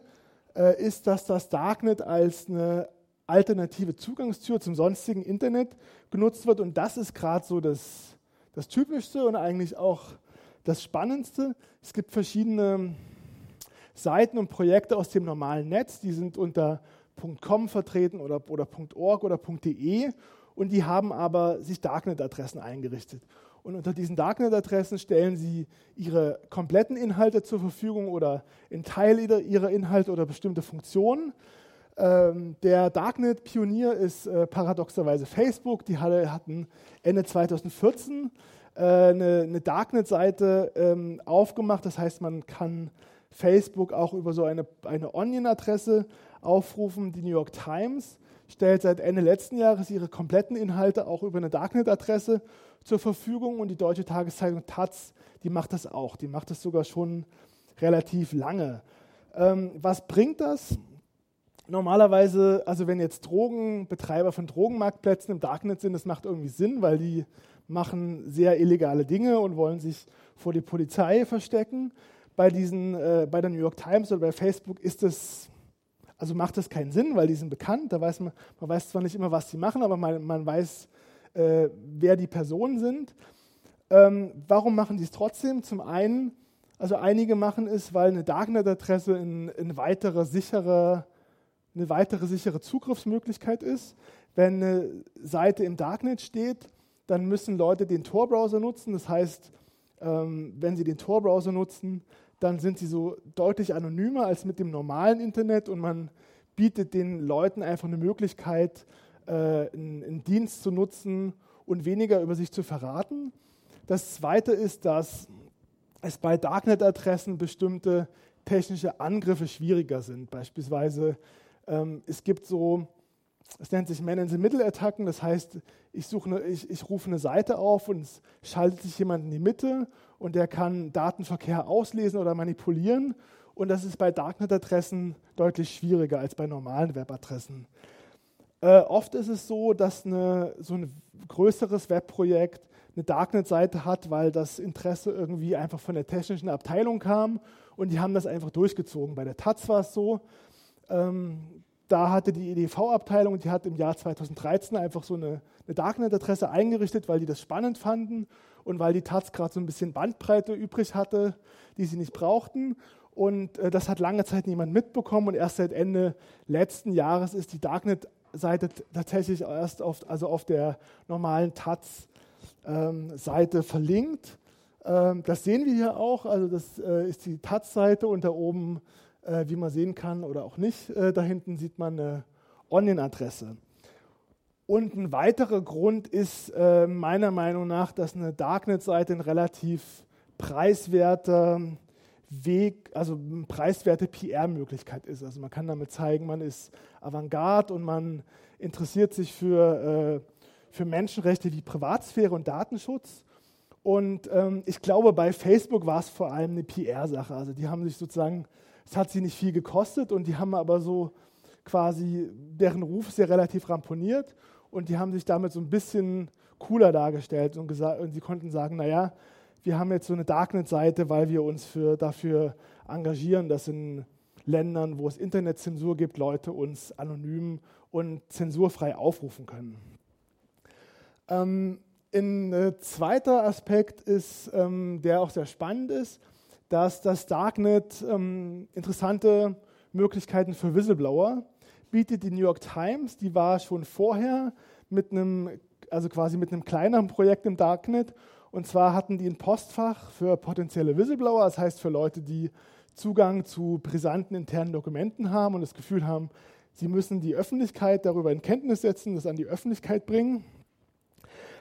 äh, ist, dass das Darknet als eine alternative Zugangstür zum sonstigen Internet genutzt wird und das ist gerade so das, das Typischste und eigentlich auch das Spannendste. Es gibt verschiedene Seiten und Projekte aus dem normalen Netz, die sind unter .com vertreten oder, oder .org oder .de und die haben aber sich Darknet-Adressen eingerichtet. Und unter diesen Darknet-Adressen stellen sie ihre kompletten Inhalte zur Verfügung oder einen Teil ihrer Inhalte oder bestimmte Funktionen. Ähm, der Darknet-Pionier ist äh, paradoxerweise Facebook. Die hatten Ende 2014 äh, eine, eine Darknet-Seite ähm, aufgemacht. Das heißt, man kann Facebook auch über so eine, eine Onion-Adresse aufrufen. Die New York Times stellt seit Ende letzten Jahres ihre kompletten Inhalte auch über eine Darknet-Adresse zur Verfügung und die deutsche Tageszeitung Taz, die macht das auch. Die macht das sogar schon relativ lange. Ähm, was bringt das? Normalerweise, also wenn jetzt Drogenbetreiber von Drogenmarktplätzen im Darknet sind, das macht irgendwie Sinn, weil die machen sehr illegale Dinge und wollen sich vor die Polizei verstecken bei, diesen, äh, bei der New York Times oder bei Facebook ist es, also macht das keinen Sinn, weil die sind bekannt. Da weiß man, man weiß zwar nicht immer, was sie machen, aber man, man weiß, äh, wer die Personen sind. Ähm, warum machen die es trotzdem? Zum einen, also einige machen es, weil eine Darknet-Adresse ein, ein weitere sichere, eine weitere sichere Zugriffsmöglichkeit ist. Wenn eine Seite im Darknet steht, dann müssen Leute den Tor-Browser nutzen. Das heißt, ähm, wenn sie den Tor-Browser nutzen, dann sind sie so deutlich anonymer als mit dem normalen Internet und man bietet den Leuten einfach eine Möglichkeit, äh, einen, Dienst zu nutzen und weniger über sich zu verraten. Das Zweite ist, dass es bei Darknet-Adressen bestimmte technische Angriffe schwieriger sind. Beispielsweise ähm, es gibt so, es nennt sich Man-in-the-Middle-Attacken, das heißt, ich, suche eine, ich, ich rufe eine Seite auf und es schaltet sich jemand in die Mitte und der kann Datenverkehr auslesen oder manipulieren. Und das ist bei Darknet-Adressen deutlich schwieriger als bei normalen Webadressen. Äh, oft ist es so, dass eine, so ein größeres Webprojekt eine Darknet-Seite hat, weil das Interesse irgendwie einfach von der technischen Abteilung kam und die haben das einfach durchgezogen. Bei der Taz war es so, ähm, da hatte die EDV-Abteilung, die hat im Jahr 2013 einfach so eine, eine Darknet-Adresse eingerichtet, weil die das spannend fanden und weil die Taz gerade so ein bisschen Bandbreite übrig hatte, die sie nicht brauchten. Und äh, das hat lange Zeit niemand mitbekommen und erst seit Ende letzten Jahres ist die Darknet-Seite tatsächlich erst auf, also auf der normalen Taz-Seite ähm, verlinkt. Ähm, das sehen wir hier auch, also das äh, ist die Taz-Seite und da oben, äh, wie man sehen kann oder auch nicht, äh, da hinten sieht man eine Onion-Adresse. Und ein weiterer Grund ist äh, meiner Meinung nach, dass eine Darknet-Seite ein relativ preiswerter Weg, also eine preiswerte PR-Möglichkeit ist. Also man kann damit zeigen, man ist Avantgarde und man interessiert sich für, äh, für Menschenrechte wie Privatsphäre und Datenschutz. Und ähm, ich glaube, bei Facebook war es vor allem eine PR-Sache. Also die haben sich sozusagen, es hat sie nicht viel gekostet und die haben aber so quasi, deren Ruf ist ja relativ ramponiert und die haben sich damit so ein bisschen cooler dargestellt und, gesagt, und sie konnten sagen, naja, wir haben jetzt so eine Darknet-Seite, weil wir uns für, dafür engagieren, dass in Ländern, wo es Internetzensur gibt, Leute uns anonym und zensurfrei aufrufen können. Ähm, ein äh, zweiter Aspekt ist, ähm, der auch sehr spannend ist, dass das Darknet ähm, interessante Möglichkeiten für Whistleblower bietet. Die New York Times, die war schon vorher mit einem, also quasi mit einem kleineren Projekt im Darknet und zwar hatten die ein Postfach für potenzielle Whistleblower, das heißt für Leute, die Zugang zu brisanten internen Dokumenten haben und das Gefühl haben, sie müssen die Öffentlichkeit darüber in Kenntnis setzen, das an die Öffentlichkeit bringen.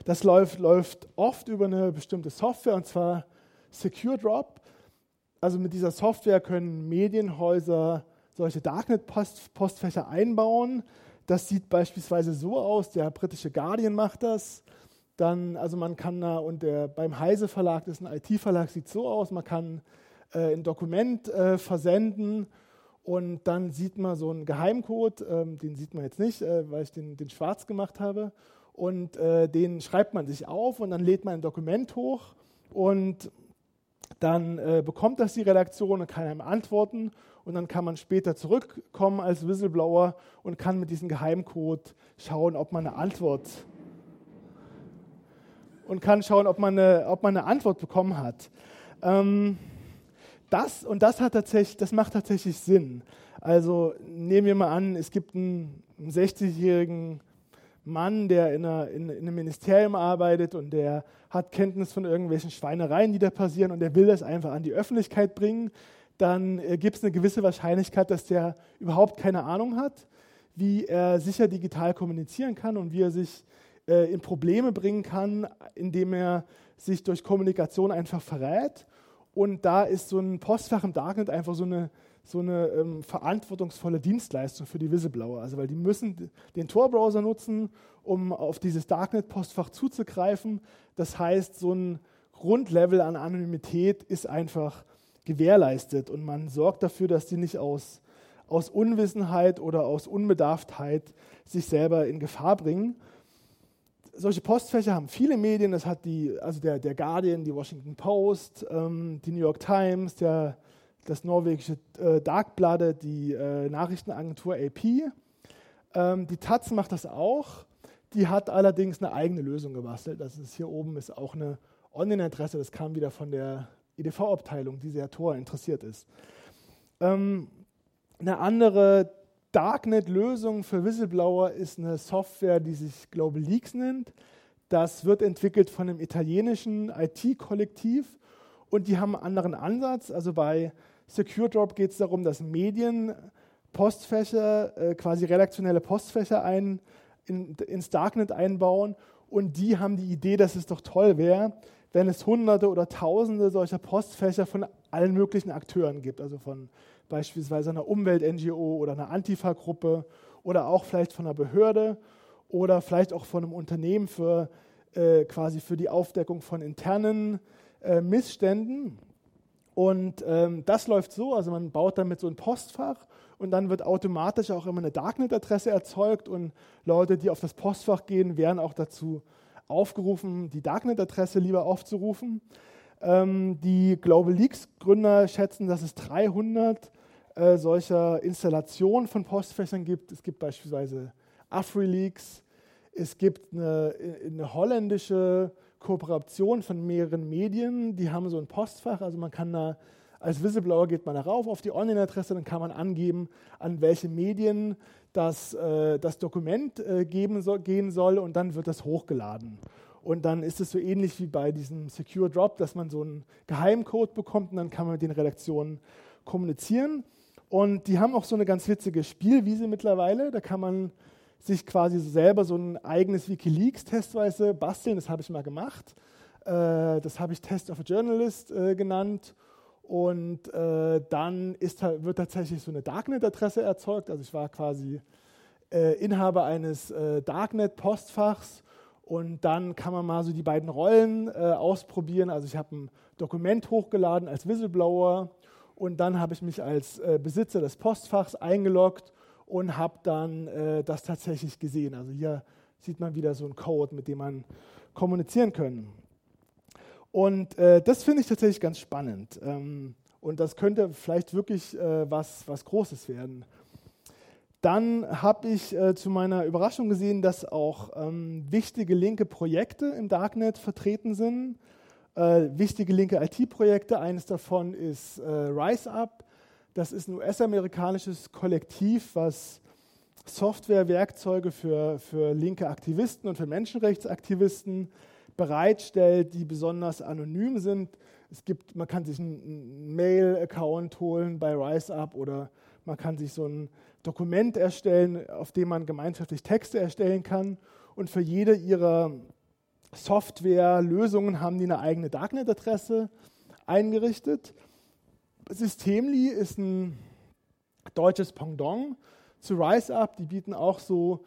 Das läuft, läuft oft über eine bestimmte Software und zwar Secure Drop. Also mit dieser Software können Medienhäuser solche Darknet-Postfächer einbauen. Das sieht beispielsweise so aus, der britische Guardian macht das. Dann, also man kann da, und der beim Heise Verlag, das ist ein IT-Verlag, sieht so aus, man kann äh, ein Dokument äh, versenden und dann sieht man so einen Geheimcode, ähm, den sieht man jetzt nicht, äh, weil ich den, den schwarz gemacht habe. Und äh, den schreibt man sich auf und dann lädt man ein Dokument hoch und dann äh, bekommt das die Redaktion und kann einem antworten und dann kann man später zurückkommen als Whistleblower und kann mit diesem Geheimcode schauen, ob man eine Antwort und kann schauen, ob man eine, ob man eine Antwort bekommen hat. Ähm, das und das hat tatsächlich, das macht tatsächlich Sinn. Also nehmen wir mal an, es gibt einen, einen 60-jährigen Mann, der in, einer, in, in, einem Ministerium arbeitet und der hat Kenntnis von irgendwelchen Schweinereien, die da passieren und der will das einfach an die Öffentlichkeit bringen, dann äh, gibt es eine gewisse Wahrscheinlichkeit, dass der überhaupt keine Ahnung hat, wie er sicher digital kommunizieren kann und wie er sich äh, in Probleme bringen kann, indem er sich durch Kommunikation einfach verrät. Und da ist so ein Postfach im Darknet einfach so eine, so eine ähm, verantwortungsvolle Dienstleistung für die Whistleblower. Also weil die müssen den Tor-Browser nutzen, um auf dieses Darknet-Postfach zuzugreifen. Das heißt, so ein Grundlevel an Anonymität ist einfach gewährleistet und man sorgt dafür, dass die nicht aus, aus Unwissenheit oder aus Unbedarftheit sich selber in Gefahr bringen solche Postfächer haben viele Medien, das hat die, also der, der Guardian, die Washington Post, ähm, die New York Times, der, das norwegische äh, Darkbladet, die äh, Nachrichtenagentur AP. Ähm, die Taz macht das auch. Die hat allerdings eine eigene Lösung gebastelt. Das ist hier oben ist auch eine Online-Adresse. Das kam wieder von der EDV-Abteilung, die sehr Tor interessiert ist. Ähm, eine andere Darknet-Lösung für Whistleblower ist eine Software, die sich Global Leaks nennt. Das wird entwickelt von einem italienischen IT-Kollektiv und die haben einen anderen Ansatz. Also bei SecureDrop geht es darum, dass Medien Postfächer, äh, quasi redaktionelle Postfächer ein, in, ins Darknet einbauen und die haben die Idee, dass es doch toll wäre, wenn es hunderte oder tausende solcher Postfächer von allen möglichen Akteuren gibt, also von beispielsweise einer Umwelt-NGO oder einer Antifa-Gruppe oder auch vielleicht von einer Behörde oder vielleicht auch von einem Unternehmen für äh, quasi für die Aufdeckung von internen äh, Missständen. Und ähm, das läuft so, also man baut damit so ein Postfach und dann wird automatisch auch immer eine Darknet-Adresse erzeugt und Leute, die auf das Postfach gehen, werden auch dazu aufgerufen, die Darknet-Adresse lieber aufzurufen. Ähm, die Global Leaks-Gründer schätzen, dass es 300 äh, solcher Installationen von Postfächern gibt. Es gibt beispielsweise AfriLeaks, es gibt eine, eine, holländische Kooperation von mehreren Medien, die haben so ein Postfach, also man kann da als Whistleblower geht man darauf auf die Online-Adresse, dann kann man angeben, an welche Medien das, äh, das Dokument äh, geben so, gehen soll und dann wird das hochgeladen. Und dann ist es so ähnlich wie bei diesem Secure Drop, dass man so einen Geheimcode bekommt und dann kann man mit den Redaktionen kommunizieren. Und die haben auch so eine ganz witzige Spielwiese mittlerweile. Da kann man sich quasi selber so ein eigenes Wikileaks testweise basteln. Das habe ich mal gemacht. Äh, das habe ich Test of a Journalist äh, genannt. Und äh, dann ist, wird tatsächlich so eine Darknet-Adresse erzeugt. Also ich war quasi äh, Inhaber eines äh, Darknet-Postfachs und dann kann man mal so die beiden Rollen äh, ausprobieren. Also ich habe ein Dokument hochgeladen als Whistleblower und dann habe ich mich als äh, Besitzer des Postfachs eingeloggt und habe dann äh, das tatsächlich gesehen. Also hier sieht man wieder so einen Code, mit dem man kommunizieren kann. Und äh, das finde ich tatsächlich ganz spannend. Ähm, und das könnte vielleicht wirklich äh, was, was Großes werden. Dann habe ich äh, zu meiner Überraschung gesehen, dass auch ähm, wichtige linke Projekte im Darknet vertreten sind. Äh, wichtige linke IT-Projekte, eines davon ist äh, RiseUp. Das ist ein US-amerikanisches Kollektiv, was Software, Werkzeuge für, für linke Aktivisten und für Menschenrechtsaktivisten bereitstellt, die besonders anonym sind. Es gibt, man kann sich einen Mail-Account holen bei RiseUp oder man kann sich so ein Dokument erstellen, auf dem man gemeinschaftlich Texte erstellen kann. Und für jede ihrer Softwarelösungen haben die eine eigene Darknet-Adresse eingerichtet. Systemly ist ein deutsches Pendant zu RiseUp. Die bieten auch so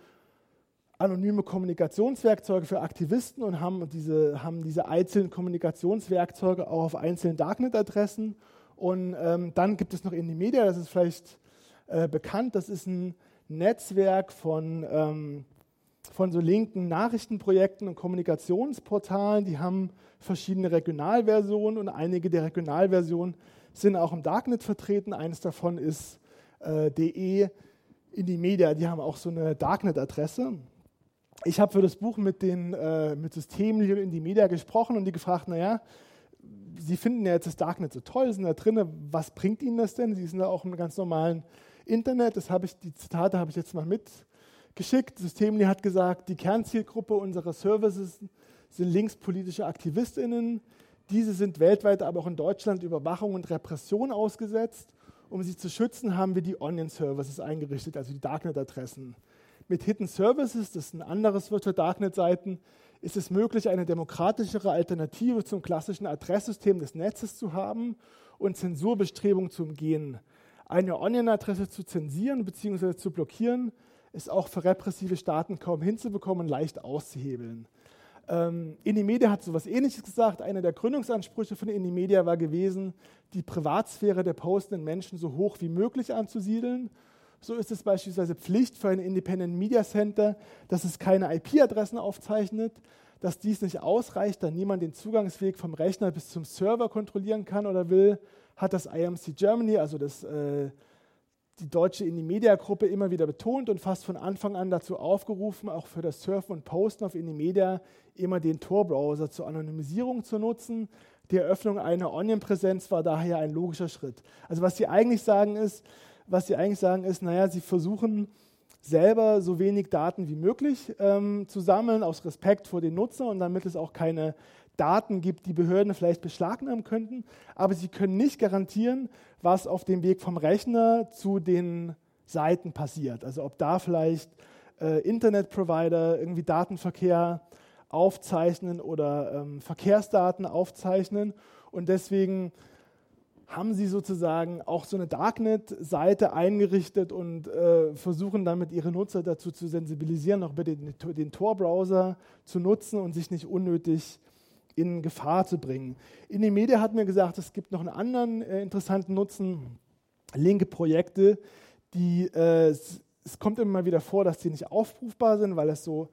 anonyme Kommunikationswerkzeuge für Aktivisten und haben diese, haben diese einzelnen Kommunikationswerkzeuge auch auf einzelnen Darknet-Adressen. Und ähm, dann gibt es noch Indie-Media, das ist vielleicht äh, bekannt. Das ist ein Netzwerk von, ähm, von so linken Nachrichtenprojekten und Kommunikationsportalen. Die haben verschiedene Regionalversionen und einige der Regionalversionen sind auch im Darknet vertreten. Eines davon ist äh, de Indie Media, die haben auch so eine Darknet-Adresse. Ich habe für das Buch mit den äh, mit Systemen in die Media gesprochen und die gefragt, naja, Sie finden ja jetzt das Darknet so toll, sind da drin, was bringt Ihnen das denn? Sie sind da auch im ganz normalen Internet, das habe ich, die Zitate habe ich jetzt mal mitgeschickt. Systemli hat gesagt, die Kernzielgruppe unserer Services sind linkspolitische AktivistInnen. Diese sind weltweit, aber auch in Deutschland Überwachung und Repression ausgesetzt. Um sie zu schützen, haben wir die Onion Services eingerichtet, also die Darknet-Adressen. Mit Hidden Services, das ist ein anderes für Darknet-Seiten, ist es möglich, eine demokratischere Alternative zum klassischen Adresssystem des Netzes zu haben und Zensurbestrebungen zu umgehen. Eine Onion-Adresse zu zensieren bzw. zu blockieren, ist auch für repressive Staaten kaum hinzubekommen leicht auszuhebeln. Ähm, Inimedia hat so etwas Ähnliches gesagt. Einer der Gründungsansprüche von Inimedia war gewesen, die Privatsphäre der postenden Menschen so hoch wie möglich anzusiedeln. So ist es beispielsweise Pflicht für ein Independent Media Center, dass es keine IP-Adressen aufzeichnet, dass dies nicht ausreicht, da niemand den Zugangsweg vom Rechner bis zum Server kontrollieren kann oder will, hat das IMC Germany, also das, äh, die deutsche Indie-Media-Gruppe, immer wieder betont und fast von Anfang an dazu aufgerufen, auch für das Surfen und Posten auf Indie-Media immer den Tor-Browser zur Anonymisierung zu nutzen. Die Eröffnung einer Onion-Präsenz war daher ein logischer Schritt. Also was sie eigentlich sagen ist, was sie eigentlich sagen ist, naja, sie versuchen selber so wenig Daten wie möglich ähm, zu sammeln, aus Respekt vor den Nutzer und damit es auch keine Daten gibt, die Behörden vielleicht beschlagnahmen könnten, aber sie können nicht garantieren, was auf dem Weg vom Rechner zu den Seiten passiert. Also ob da vielleicht äh, Internetprovider irgendwie Datenverkehr aufzeichnen oder ähm, Verkehrsdaten aufzeichnen. Und deswegen haben sie sozusagen auch so eine Darknet-Seite eingerichtet und äh, versuchen damit ihre Nutzer dazu zu sensibilisieren, auch über den, den Tor-Browser zu nutzen und sich nicht unnötig in Gefahr zu bringen. In den Medien hat mir gesagt, es gibt noch einen anderen äh, interessanten Nutzen, linke Projekte, die, äh, es, es, kommt immer wieder vor, dass die nicht aufrufbar sind, weil es so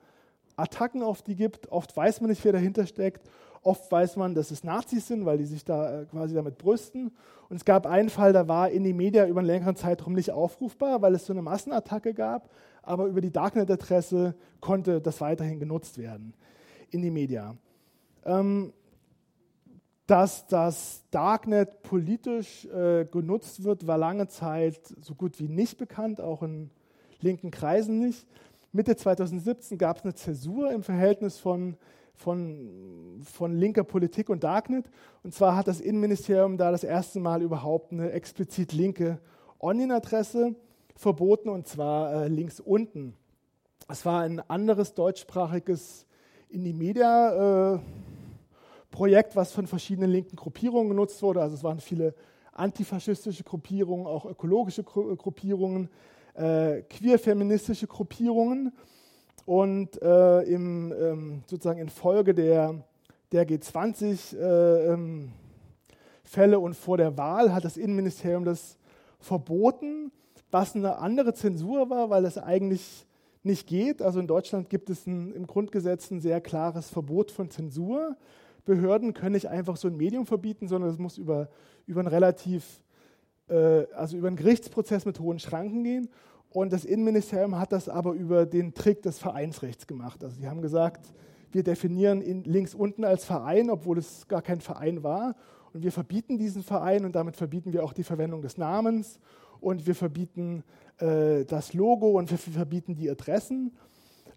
Attacken auf die gibt. Oft weiß man nicht, wer dahinter steckt. Oft weiß man, dass es Nazis sind, weil die sich da äh, quasi damit brüsten. Und es gab einen Fall, da war in die Media über einen längeren Zeitraum nicht aufrufbar, weil es so eine Massenattacke gab. Aber über die Darknet-Adresse konnte das weiterhin genutzt werden. In die Media. Ähm, dass das Darknet politisch äh, genutzt wird, war lange Zeit so gut wie nicht bekannt, auch in linken Kreisen nicht. Mitte 2017 gab es eine Zäsur im Verhältnis von, von, von linker Politik und Darknet. Und zwar hat das Innenministerium da das erste Mal überhaupt eine explizit linke Onion-Adresse verboten, und zwar äh, links unten. Es war ein anderes deutschsprachiges in die Media. Äh, was von verschiedenen linken Gruppierungen genutzt wurde. Also es waren viele antifaschistische Gruppierungen, auch ökologische Gruppierungen, äh, queer-feministische Gruppierungen. Und äh, im, ähm, sozusagen in Folge der, der G20-Fälle äh, ähm, und vor der Wahl hat das Innenministerium das verboten, was eine andere Zensur war, weil es eigentlich nicht geht. Also in Deutschland gibt es ein, im Grundgesetz ein sehr klares Verbot von Zensur. Behörden können nicht einfach so ein Medium verbieten, sondern es muss über, über einen relativ, äh, also über einen Gerichtsprozess mit hohen Schranken gehen. Und das Innenministerium hat das aber über den Trick des Vereinsrechts gemacht. Also sie haben gesagt, wir definieren links unten als Verein, obwohl es gar kein Verein war. Und wir verbieten diesen Verein und damit verbieten wir auch die Verwendung des Namens und wir verbieten äh, das Logo und wir verbieten die Adressen.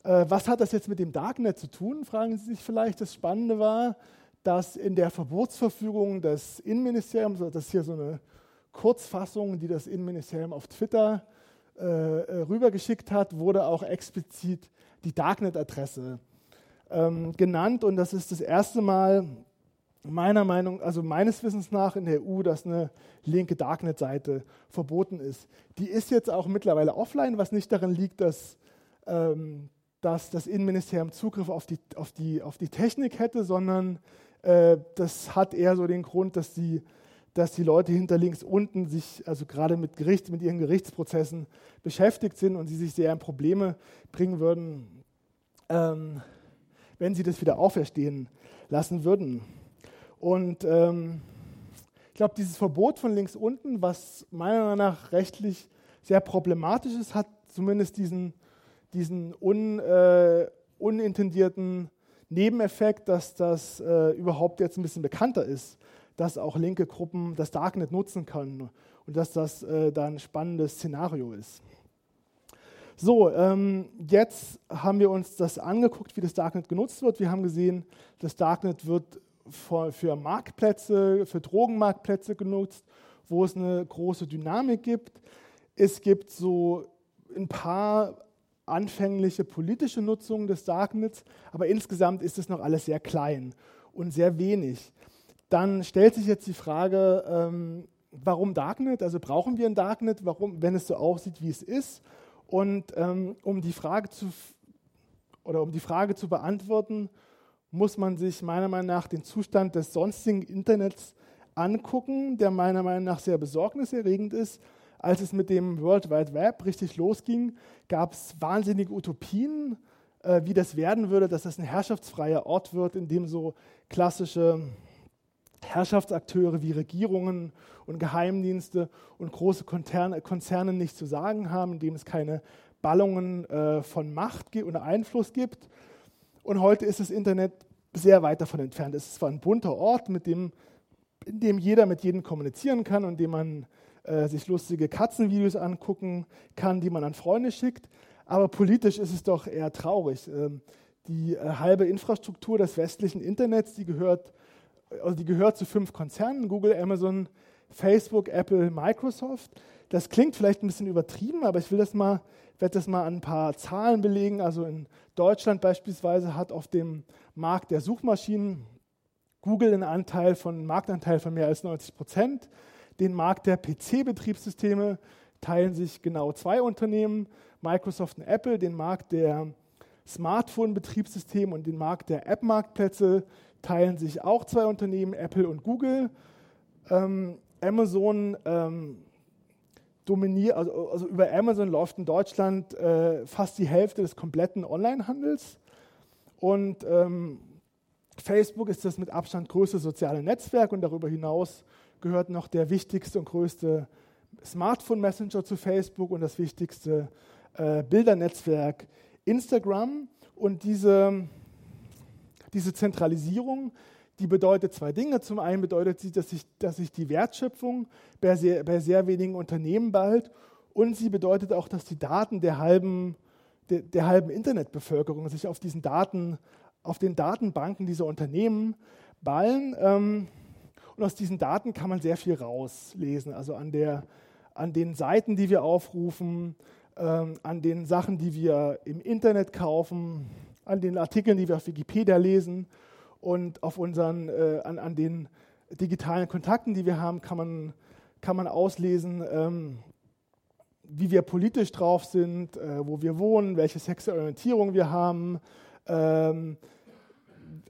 Äh, was hat das jetzt mit dem Darknet zu tun, fragen Sie sich vielleicht. Das Spannende war, dass in der Verbotsverfügung des Innenministeriums, das ist hier so eine Kurzfassung, die das Innenministerium auf Twitter äh, äh rübergeschickt hat, wurde auch explizit die Darknet-Adresse ähm, genannt. Und das ist das erste Mal, meiner Meinung, also meines Wissens nach in der EU, dass eine linke Darknet-Seite verboten ist. Die ist jetzt auch mittlerweile offline, was nicht daran liegt, dass, ähm, dass das Innenministerium Zugriff auf die, auf die, auf die Technik hätte, sondern äh, das hat eher so den Grund, dass die, dass die Leute hinter links unten sich, also gerade mit Gericht, mit ihren Gerichtsprozessen beschäftigt sind und sie sich sehr in Probleme bringen würden, ähm, wenn sie das wieder auferstehen lassen würden. Und ähm, ich glaube, dieses Verbot von links unten, was meiner Meinung nach rechtlich sehr problematisch ist, hat zumindest diesen, diesen un, äh, unintendierten Nebeneffekt, dass das äh, überhaupt jetzt ein bisschen bekannter ist, dass auch linke Gruppen das Darknet nutzen können und dass das äh, da ein spannendes Szenario ist. So, ähm, jetzt haben wir uns das angeguckt, wie das Darknet genutzt wird. Wir haben gesehen, das Darknet wird für Marktplätze, für Drogenmarktplätze genutzt, wo es eine große Dynamik gibt. Es gibt so ein paar anfängliche politische Nutzungen des Darknets, aber insgesamt ist es noch alles sehr klein und sehr wenig. Dann stellt sich jetzt die Frage, ähm, warum Darknet? Also brauchen wir ein Darknet, warum, wenn es so aussieht, wie es ist? Und ähm, um die Frage zu oder um die Frage zu beantworten, muss man sich meiner Meinung nach den Zustand des sonstigen Internets angucken, der meiner Meinung nach sehr besorgniserregend ist. Als es mit dem World Wide Web richtig losging, gab es wahnsinnige Utopien, äh, wie das werden würde, dass das ein herrschaftsfreier Ort wird, in dem so klassische Herrschaftsakteure wie Regierungen und Geheimdienste und große Konzerne, Konzerne nichts zu sagen haben, in dem es keine Ballungen äh, von Macht und Einfluss gibt. Und heute ist das Internet sehr weit davon entfernt. Es ist zwar ein bunter Ort, mit dem, in dem jeder mit jedem kommunizieren kann und dem man äh, sich lustige Katzenvideos angucken kann, die man an Freunde schickt. Aber politisch ist es doch eher traurig. Ähm, die äh, halbe Infrastruktur des westlichen Internets, die gehört, also die gehört zu fünf Konzernen, Google, Amazon, Facebook, Apple, Microsoft. Das klingt vielleicht ein bisschen übertrieben, aber ich will das mal, werde das mal an ein paar Zahlen belegen. Also in Deutschland beispielsweise hat auf dem Markt der Suchmaschinen Google einen Anteil von, Marktanteil von mehr als 90 Prozent. Den Markt der PC-Betriebssysteme teilen sich genau zwei Unternehmen, Microsoft und Apple. Den Markt der Smartphone-Betriebssysteme und den Markt der App-Marktplätze teilen sich auch zwei Unternehmen, Apple und Google. Ähm, Amazon ähm, dominiert, also, also, über Amazon läuft in Deutschland äh, fast die Hälfte des kompletten Onlinehandels. Und ähm, Facebook ist das mit Abstand größte soziale Netzwerk und darüber hinaus gehört noch der wichtigste und größte Smartphone-Messenger zu Facebook und das wichtigste äh, Bildernetzwerk Instagram. Und diese, diese Zentralisierung die bedeutet zwei Dinge. Zum einen bedeutet sie, dass sich, dass sich die Wertschöpfung bei sehr, bei sehr wenigen Unternehmen behält und sie bedeutet auch, dass die Daten der halben, der, der halben Internetbevölkerung sich auf diesen Daten, auf den Datenbanken dieser Unternehmen ballen. Ähm, und aus diesen Daten kann man sehr viel rauslesen. Also an, der, an den Seiten, die wir aufrufen, ähm, an den Sachen, die wir im Internet kaufen, an den Artikeln, die wir auf Wikipedia lesen und auf unseren, äh, an, an den digitalen Kontakten, die wir haben, kann man, kann man auslesen, ähm, wie wir politisch drauf sind, äh, wo wir wohnen, welche sexuelle Orientierung wir haben, ähm,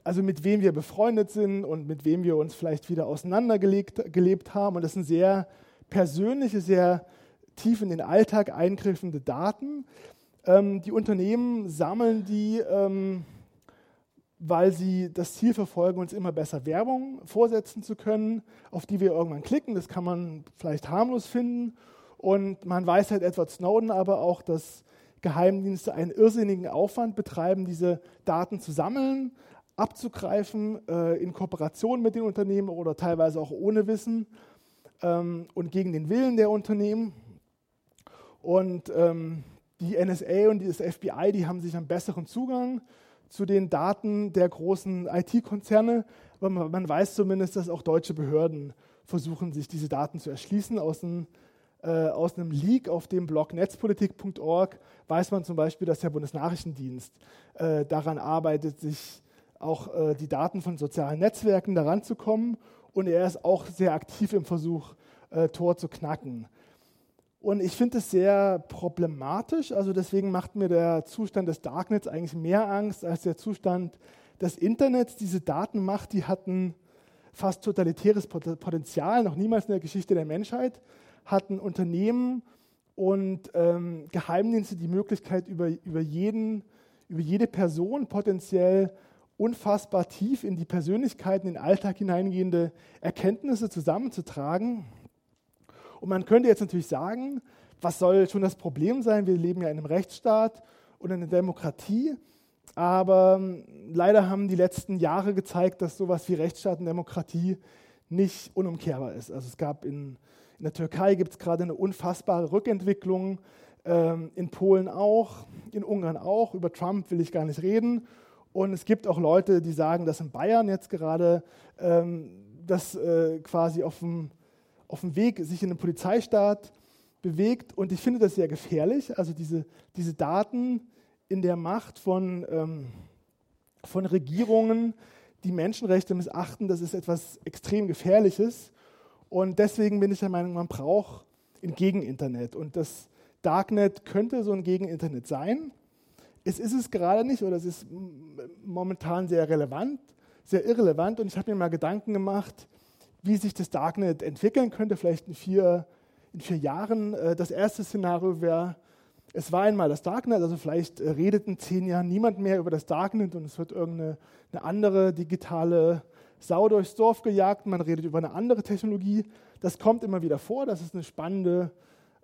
also mit wem wir befreundet sind und mit wem wir uns vielleicht wieder auseinandergelebt haben. Und das sind sehr persönliche, sehr tief in den Alltag eingriffende Daten. Ähm, die Unternehmen sammeln die, ähm, weil sie das Ziel verfolgen, uns immer besser Werbung vorsetzen zu können, auf die wir irgendwann klicken. Das kann man vielleicht harmlos finden. Und man weiß halt Edward Snowden aber auch, dass Geheimdienste einen irrsinnigen Aufwand betreiben, diese Daten zu sammeln, abzugreifen, äh, in Kooperation mit den Unternehmen oder teilweise auch ohne Wissen ähm, und gegen den Willen der Unternehmen. Und ähm, die NSA und das FBI, die haben sich einen besseren Zugang zu den Daten der großen IT-Konzerne. Aber man, weiß zumindest, dass auch deutsche Behörden versuchen, sich diese Daten zu erschließen. Aus, ein, äh, aus einem Leak auf dem Blog netzpolitik.org weiß man zum Beispiel, dass der Bundesnachrichtendienst äh, daran arbeitet, sich auch äh, die Daten von sozialen Netzwerken daran zu kommen. Und er ist auch sehr aktiv im Versuch, äh, Tor zu knacken. Und ich finde es sehr problematisch. Also deswegen macht mir der Zustand des Darknets eigentlich mehr Angst als der Zustand des Internets. Diese Datenmacht, die hatten fast totalitäres Potenzial, noch niemals in der Geschichte der Menschheit, hatten Unternehmen und ähm, Geheimdienste die Möglichkeit, über, über, jeden, über jede Person potenziell unfassbar tief in die Persönlichkeiten, in den Alltag hineingehende Erkenntnisse zusammenzutragen. Und man könnte jetzt natürlich sagen, was soll schon das Problem sein? Wir leben ja in einem Rechtsstaat und in einer Demokratie. Aber ähm, leider haben die letzten Jahre gezeigt, dass sowas wie Rechtsstaat und Demokratie nicht unumkehrbar ist. Also es gab in, in der Türkei gibt es gerade eine unfassbare Rückentwicklung, ähm, in Polen auch, in Ungarn auch. Über Trump will ich gar nicht reden. Und es gibt auch Leute, die sagen, dass in Bayern jetzt gerade ähm, das äh, quasi auf dem auf dem Weg sich in den Polizeistaat bewegt. Und ich finde das sehr gefährlich. Also diese, diese Daten in der Macht von, ähm, von Regierungen, die Menschenrechte missachten, das ist etwas extrem Gefährliches. Und deswegen bin ich der Meinung, man braucht ein Gegeninternet. Und das Darknet könnte so ein Gegeninternet sein. Es ist es gerade nicht oder es ist momentan sehr relevant, sehr irrelevant. Und ich habe mir mal Gedanken gemacht, wie sich das Darknet entwickeln könnte, vielleicht in vier, in vier Jahren. Äh, das erste Szenario wäre, es war einmal das Darknet, also vielleicht äh, redet in zehn Jahren niemand mehr über das Darknet und es wird irgendeine eine andere digitale Sau durchs Dorf gejagt, man redet über eine andere Technologie. Das kommt immer wieder vor, dass es eine spannende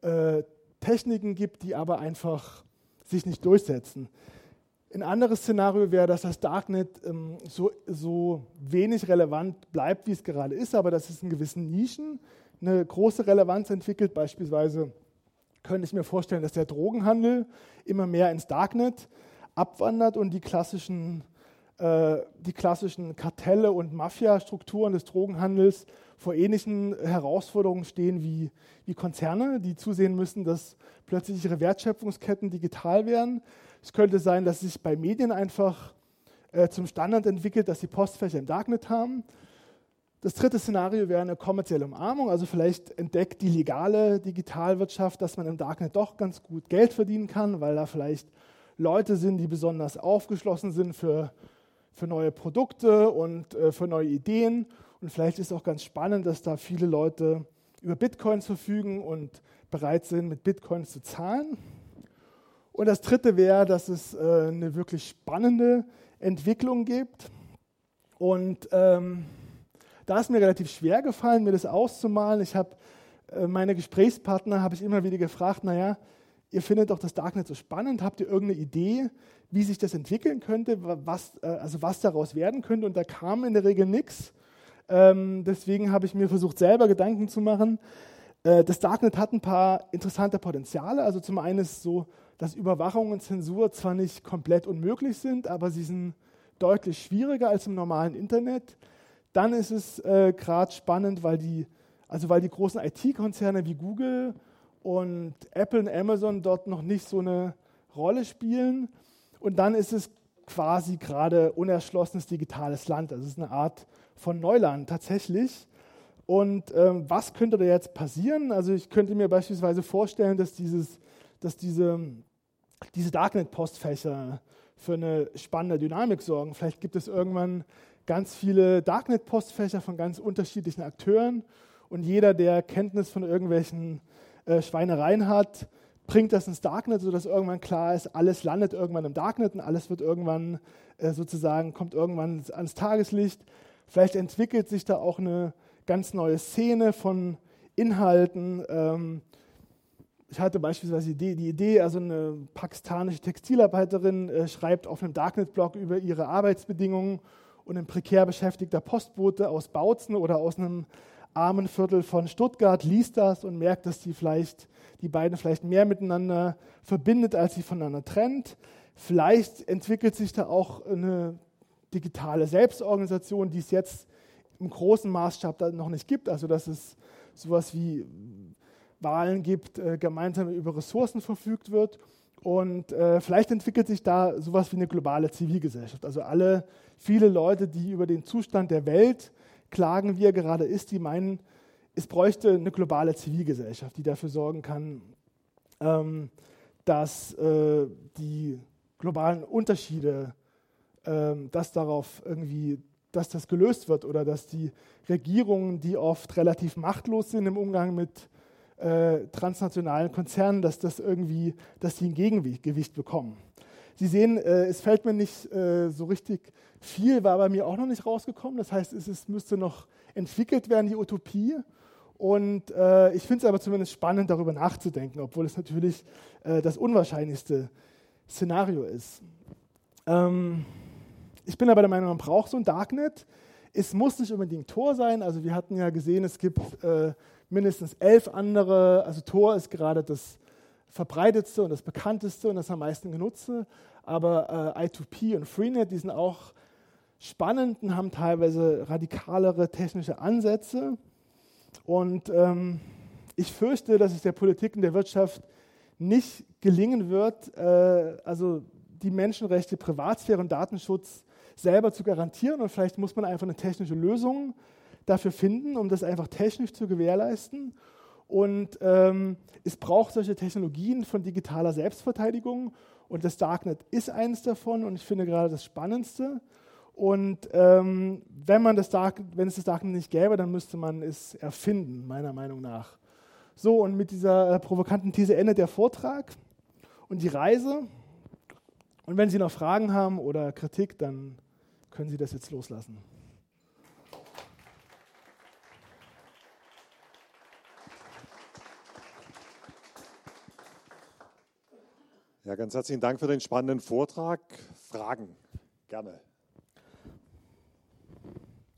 äh, Techniken gibt, die aber einfach sich nicht durchsetzen. Ein anderes Szenario wäre, dass das Darknet ähm, so, so wenig relevant bleibt, wie es gerade ist, aber dass es in gewissen Nischen eine große Relevanz entwickelt. Beispielsweise könnte ich mir vorstellen, dass der Drogenhandel immer mehr ins Darknet abwandert und die klassischen, äh, die klassischen Kartelle und Mafia-Strukturen des Drogenhandels vor ähnlichen Herausforderungen stehen wie, wie Konzerne, die zusehen müssen, dass plötzlich ihre Wertschöpfungsketten digital werden es könnte sein, dass sich bei Medien einfach äh, zum Standard entwickelt, dass sie Postfächer im Darknet haben. Das dritte Szenario wäre eine kommerzielle Umarmung. Also vielleicht entdeckt die legale Digitalwirtschaft, dass man im Darknet doch ganz gut Geld verdienen kann, weil da vielleicht Leute sind, die besonders aufgeschlossen sind für, für neue Produkte und äh, für neue Ideen. Und vielleicht ist auch ganz spannend, dass da viele Leute über Bitcoins verfügen und bereit sind, mit Bitcoins zu zahlen. Und das Dritte wäre, dass es äh, eine wirklich spannende Entwicklung gibt. Und ähm, da ist mir relativ schwer gefallen, mir das auszumalen. Ich habe äh, meine Gesprächspartner habe ich immer wieder gefragt, naja, ihr findet doch das Darknet so spannend, habt ihr irgendeine Idee, wie sich das entwickeln könnte, was, äh, also was daraus werden könnte? Und da kam in der Regel nichts. Ähm, deswegen habe ich mir versucht, selber Gedanken zu machen. Äh, das Darknet hat ein paar interessante Potenziale. Also zum einen ist so, dass Überwachung und Zensur zwar nicht komplett unmöglich sind, aber sie sind deutlich schwieriger als im normalen Internet. Dann ist es äh, gerade spannend, weil die, also weil die großen IT-Konzerne wie Google und Apple und Amazon dort noch nicht so eine Rolle spielen. Und dann ist es quasi gerade unerschlossenes digitales Land. Das ist eine Art von Neuland tatsächlich. Und ähm, was könnte da jetzt passieren? Also ich könnte mir beispielsweise vorstellen, dass, dieses, dass diese, diese Darknet-Postfächer für eine spannende Dynamik sorgen. Vielleicht gibt es irgendwann ganz viele Darknet-Postfächer von ganz unterschiedlichen Akteuren und jeder, der Kenntnis von irgendwelchen äh, Schweinereien hat, bringt das ins Darknet, sodass irgendwann klar ist, alles landet irgendwann im Darknet und alles wird irgendwann äh, sozusagen, kommt irgendwann ans Tageslicht. Vielleicht entwickelt sich da auch eine ganz neue Szene von Inhalten. Ähm, ich hatte beispielsweise die, die, Idee, also eine pakistanische Textilarbeiterin äh, schreibt auf einem Darknet-Blog über ihre Arbeitsbedingungen und ein prekär beschäftigter Postbote aus Bautzen oder aus einem armen Viertel von Stuttgart liest das und merkt, dass die, vielleicht, die beiden vielleicht mehr miteinander verbindet, als sie voneinander trennt. Vielleicht entwickelt sich da auch eine digitale Selbstorganisation, die es jetzt im großen Maßstab noch nicht gibt. Also dass es sowas wie Wahlen gibt, äh, gemeinsam über Ressourcen verfügt wird. Und äh, vielleicht entwickelt sich da sowas wie eine globale Zivilgesellschaft. Also alle, viele Leute, die über den Zustand der Welt klagen, wie er gerade ist, die meinen, es bräuchte eine globale Zivilgesellschaft, die dafür sorgen kann, ähm, dass äh, die globalen Unterschiede, ähm, dass darauf irgendwie, dass das gelöst wird oder dass die Regierungen, die oft relativ machtlos sind im Umgang mit äh, transnationalen Konzernen, dass das irgendwie, dass die ein Gegengewicht bekommen. Sie sehen, äh, es fällt mir nicht äh, so richtig viel, war bei mir auch noch nicht rausgekommen. Das heißt, es ist, müsste noch entwickelt werden, die Utopie. Und äh, ich finde es aber zumindest spannend, darüber nachzudenken, obwohl es natürlich äh, das unwahrscheinlichste Szenario ist. Ähm, ich bin aber der Meinung, man braucht so ein Darknet. Es muss nicht unbedingt Tor sein. Also wir hatten ja gesehen, es gibt äh, mindestens elf andere. Also Tor ist gerade das verbreitetste und das bekannteste und das am meisten genutzte. Aber äh, I2P und Freenet, die sind auch spannend und haben teilweise radikalere technische Ansätze. Und ähm, ich fürchte, dass es der Politik und der Wirtschaft nicht gelingen wird, äh, also die Menschenrechte, Privatsphäre und Datenschutz selber zu garantieren. Und vielleicht muss man einfach eine technische Lösung dafür finden, um das einfach technisch zu gewährleisten. Und ähm, es braucht solche Technologien von digitaler Selbstverteidigung. Und das Darknet ist eines davon und ich finde gerade das Spannendste. Und ähm, wenn, man das Dark, wenn es das Darknet nicht gäbe, dann müsste man es erfinden, meiner Meinung nach. So, und mit dieser äh, provokanten These endet der Vortrag und die Reise. Und wenn Sie noch Fragen haben oder Kritik, dann können Sie das jetzt loslassen. Ja, ganz herzlichen Dank für den spannenden Vortrag. Fragen, gerne.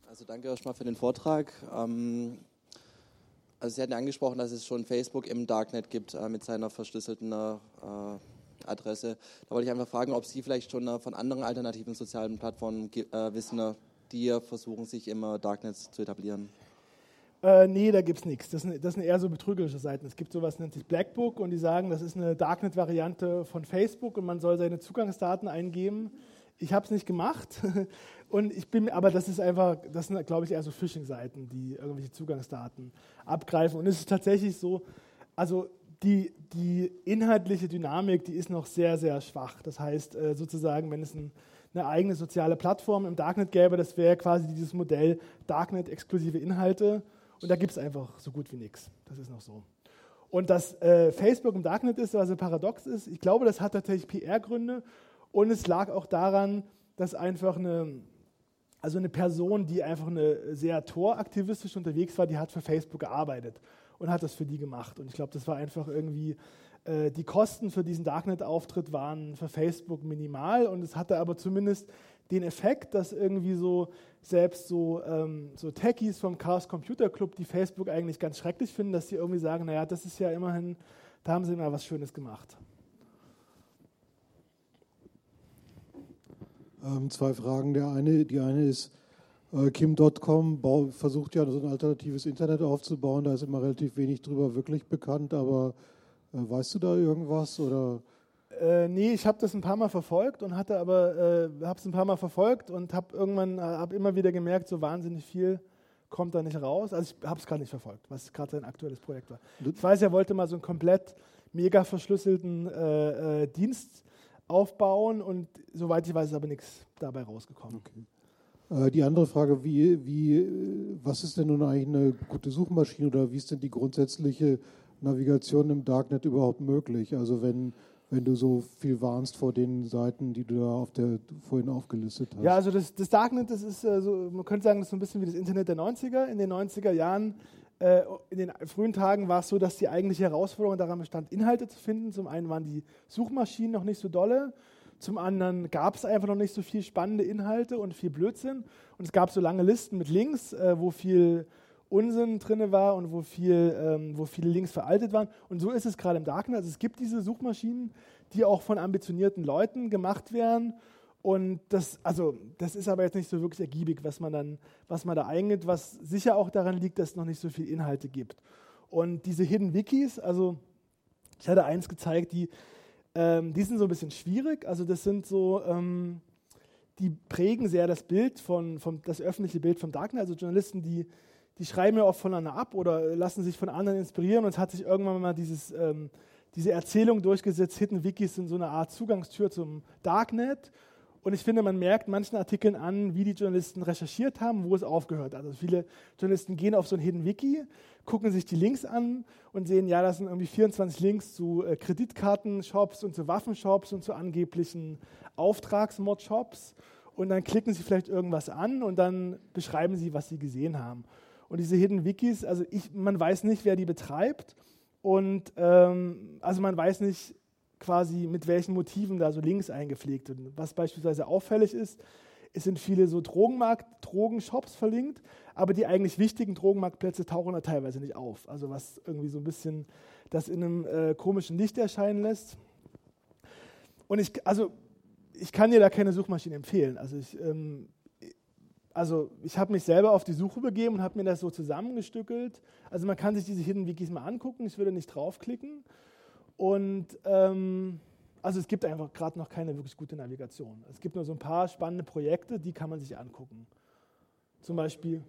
Also danke erstmal für den Vortrag. Ähm, also Sie hatten angesprochen, dass es schon Facebook im Darknet gibt äh, mit seiner verschlüsselten äh, Adresse. Da wollte ich einfach fragen, ob Sie vielleicht schon äh, von anderen alternativen sozialen Plattformen wissen, die versuchen, sich im Darknet zu etablieren. Äh, nee, da gibt es nichts. Das, das, sind eher so betrügerische Seiten. Es gibt sowas, nennt sich Blackbook und die sagen, das ist eine Darknet-Variante von Facebook und man soll seine Zugangsdaten eingeben. Ich habe es nicht gemacht [laughs] und ich bin, aber das ist einfach, das sind, glaube ich, eher so Phishing-Seiten, die irgendwelche Zugangsdaten abgreifen. Und es ist tatsächlich so, also die, die inhaltliche Dynamik, die ist noch sehr, sehr schwach. Das heißt, äh, sozusagen, wenn es ein, eine eigene soziale Plattform im Darknet gäbe, das wäre quasi dieses Modell Darknet-exklusive Inhalte und da gibt es einfach so gut wie nichts. Das ist noch so. Und dass äh, Facebook im Darknet ist, was ein paradox ist, ich glaube, das hat tatsächlich PR-Gründe. Und es lag auch daran, dass einfach eine, also eine Person, die einfach eine sehr Tor-aktivistisch unterwegs war, die hat für Facebook gearbeitet und hat das für die gemacht. Und ich glaube, das war einfach irgendwie, äh, die Kosten für diesen Darknet-Auftritt waren für Facebook minimal und es hatte aber zumindest den Effekt, dass irgendwie so selbst so, ähm, so Techies vom Chaos Computer Club, die Facebook eigentlich ganz schrecklich finden, dass sie irgendwie sagen, naja, das ist ja immerhin, da haben sie mal was Schönes gemacht. Ähm, zwei Fragen. Der eine, die eine ist, äh, Kim.com versucht ja so ein alternatives Internet aufzubauen. Da ist immer relativ wenig drüber wirklich bekannt, aber äh, weißt du da irgendwas oder äh, nee, ich habe das ein paar Mal verfolgt und hatte aber, äh, habe es ein paar Mal verfolgt und habe irgendwann, äh, habe immer wieder gemerkt, so wahnsinnig viel kommt da nicht raus. Also ich habe es gerade nicht verfolgt, was gerade sein aktuelles Projekt war. Ich weiß, er wollte mal so einen komplett mega verschlüsselten äh, äh, Dienst aufbauen und soweit ich weiß, ist aber nichts dabei rausgekommen. Okay. Äh, die andere Frage, wie, wie, was ist denn nun eigentlich eine gute Suchmaschine oder wie ist denn die grundsätzliche Navigation im Darknet überhaupt möglich? Also wenn wenn du so viel warnst vor den Seiten, die du da auf der, vorhin aufgelistet hast. Ja, also das, das Darknet, das ist äh, so, man könnte sagen, das ist so ein bisschen wie das Internet der 90er. In den 90er Jahren, äh, in den frühen Tagen war es so, dass die eigentliche Herausforderung daran bestand, Inhalte zu finden. Zum einen waren die Suchmaschinen noch nicht so dolle, zum anderen gab es einfach noch nicht so viel spannende Inhalte und viel Blödsinn. Und es gab so lange Listen mit Links, äh, wo viel Unsinn drin war und wo, viel, ähm, wo viele Links veraltet waren. Und so ist es gerade im Darknet. Also es gibt diese Suchmaschinen, die auch von ambitionierten Leuten gemacht werden. Und das, also, das ist aber jetzt nicht so wirklich ergiebig, was man, dann, was man da eingibt, was sicher auch daran liegt, dass es noch nicht so viele Inhalte gibt. Und diese Hidden Wikis, also ich hatte eins gezeigt, die, ähm, die sind so ein bisschen schwierig. Also das sind so, ähm, die prägen sehr das Bild von, von, das öffentliche Bild vom Darknet. Also Journalisten, die die schreiben ja oft voneinander ab oder lassen sich von anderen inspirieren und es hat sich irgendwann mal dieses, ähm, diese Erzählung durchgesetzt, Hidden Wikis sind so eine Art Zugangstür zum Darknet. Und ich finde, man merkt manchen Artikeln an, wie die Journalisten recherchiert haben, wo es aufgehört hat. Also viele Journalisten gehen auf so ein Hidden Wiki, gucken sich die Links an und sehen, ja, das sind irgendwie 24 Links zu äh, Kreditkartenshops und zu Waffenshops und zu angeblichen Auftragsmod-Shops. Und dann klicken sie vielleicht irgendwas an und dann beschreiben sie, was sie gesehen haben. Und diese Hidden Wikis, also ich, man weiß nicht, wer die betreibt. Und ähm, also man weiß nicht quasi, mit welchen Motiven da so Links eingepflegt sind. Was beispielsweise auffällig ist, es sind viele so Drogenmarkt, Drogenshops verlinkt, aber die eigentlich wichtigen Drogenmarktplätze tauchen da teilweise nicht auf. Also was irgendwie so ein bisschen das in einem äh, komischen Licht erscheinen lässt. Und ich, also ich kann dir da keine Suchmaschine empfehlen. Also ich, ähm, also ich habe mich selber auf die Suche begeben und habe mir das so zusammengestückelt. Also man kann sich diese Hidden Wikis mal angucken, ich würde nicht draufklicken. Und ähm, also es gibt einfach gerade noch keine wirklich gute Navigation. Es gibt nur so ein paar spannende Projekte, die kann man sich angucken. Zum Beispiel.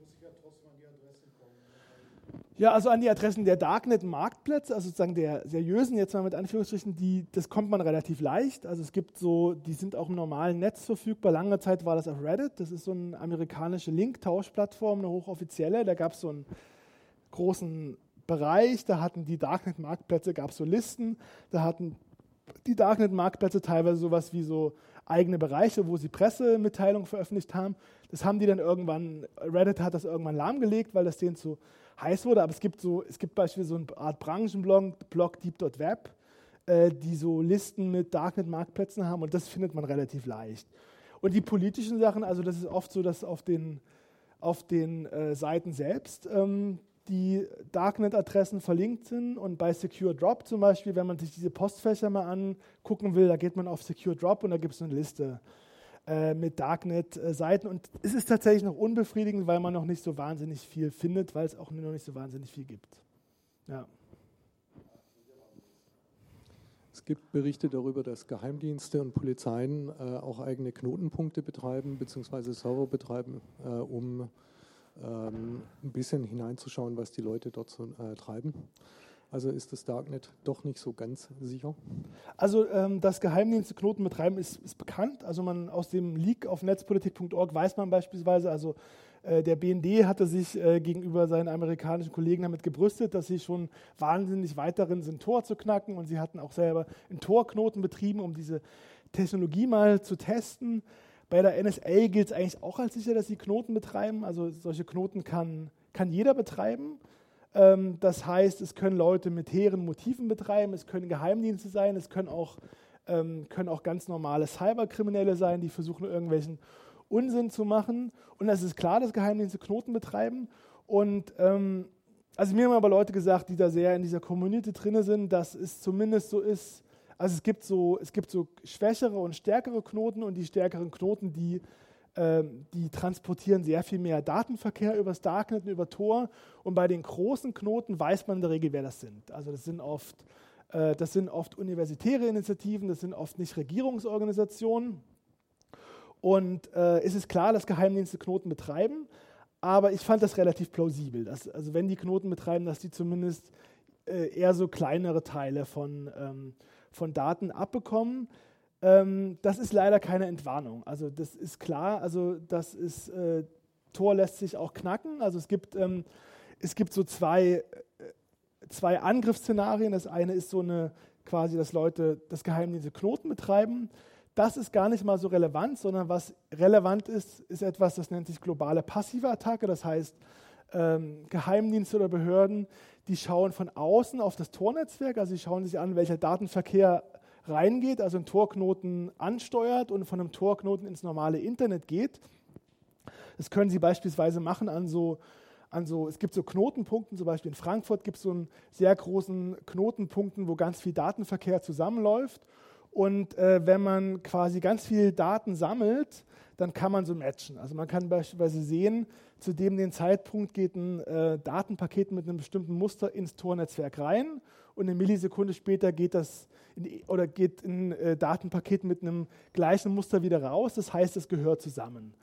Ja, also an die Adressen der Darknet-Marktplätze, also sozusagen der seriösen, jetzt mal mit Anführungsstrichen, die, das kommt man relativ leicht. Also es gibt so, die sind auch im normalen Netz verfügbar. Lange Zeit war das auf Reddit. Das ist so eine amerikanische Link-Tauschplattform, eine hochoffizielle. Da gab es so einen großen Bereich, da hatten die Darknet-Marktplätze, gab es so Listen, da hatten die Darknet-Marktplätze teilweise sowas wie so eigene Bereiche, wo sie Pressemitteilungen veröffentlicht haben. Das haben die dann irgendwann, Reddit hat das irgendwann lahmgelegt, weil das denen zu heiß wurde, aber es gibt so, es gibt beispielsweise so eine Art Branchenblog, Blog Deep.web, äh, die so Listen mit Darknet-Marktplätzen haben und das findet man relativ leicht. Und die politischen Sachen, also das ist oft so, dass auf den, auf den äh, Seiten selbst ähm, die Darknet-Adressen verlinkt sind und bei Secure Drop zum Beispiel, wenn man sich diese Postfächer mal angucken will, da geht man auf Secure Drop und da gibt es eine Liste äh, mit Darknet-Seiten. Und es ist tatsächlich noch unbefriedigend, weil man noch nicht so wahnsinnig viel findet, weil es auch noch nicht so wahnsinnig viel gibt. Ja. Es gibt Berichte darüber, dass Geheimdienste und Polizeien äh, auch eigene Knotenpunkte betreiben, beziehungsweise Server betreiben, äh, um ähm, ein bisschen hineinzuschauen, was die Leute dort so äh, treiben. Also ist das Darknet doch nicht so ganz sicher? Also ähm, dass Geheimdienste Knoten betreiben, ist, ist, bekannt. Also man aus dem Leak auf netzpolitik.org weiß man beispielsweise, also äh, der BND hatte sich äh, gegenüber seinen amerikanischen Kollegen damit gebrüstet, dass sie schon wahnsinnig weit darin sind, Tor zu knacken. Und sie hatten auch selber einen Torknoten betrieben, um diese Technologie mal zu testen. Bei der NSA gilt es eigentlich auch als sicher, dass sie Knoten betreiben. Also solche Knoten kann, kann jeder betreiben. Ähm, das heißt, es können Leute mit hehren Motiven betreiben, es können Geheimdienste sein, es können auch, ähm, können auch ganz normale Cyberkriminelle sein, die versuchen, irgendwelchen Unsinn zu machen. Und es ist klar, dass Geheimdienste Knoten betreiben. Und ähm, also mir haben aber Leute gesagt, die da sehr in dieser Community drin sind, dass es zumindest so ist, also es gibt so, es gibt so schwächere und stärkere Knoten und die stärkeren Knoten, die die transportieren sehr viel mehr Datenverkehr übers Darknet und über Tor. Und bei den großen Knoten weiß man in der Regel, wer das sind. Also das sind oft, äh, das sind oft universitäre Initiativen, das sind oft nicht Regierungsorganisationen. Und äh, es ist klar, dass Geheimdienste Knoten betreiben. aber ich fand das relativ plausibel. Dass, also wenn die Knoten betreiben, dass die zumindest äh, eher so kleinere Teile von, ähm, von Daten abbekommen. Ähm, das ist leider keine Entwarnung. Also das ist klar, also das ist, äh, Tor lässt sich auch knacken. Also es gibt, ähm, es gibt so zwei, äh, zwei Angriffsszenarien. Das eine ist so eine quasi, dass Leute das Geheimdienste Knoten betreiben. Das ist gar nicht mal so relevant, sondern was relevant ist, ist etwas, das nennt sich globale passive Attacke. Das heißt, ähm, Geheimdienste oder Behörden, die schauen von außen auf das Tornetzwerk, also sie schauen sich an, welcher Datenverkehr reingeht, also einen Torknoten ansteuert und von einem Torknoten ins normale Internet geht. Das können Sie beispielsweise machen an so, an so, es gibt so Knotenpunkten, zum Beispiel in Frankfurt gibt es so einen sehr großen Knotenpunkten, wo ganz viel Datenverkehr zusammenläuft. Und äh, wenn man quasi ganz viel Daten sammelt, dann kann man so matchen. Also man kann beispielsweise sehen, zu dem den Zeitpunkt geht ein äh, Datenpaket mit einem bestimmten Muster ins Tornetzwerk rein und eine Millisekunde später geht das in, oder geht ein äh, Datenpaket mit einem gleichen Muster wieder raus. Das heißt, es gehört zusammen.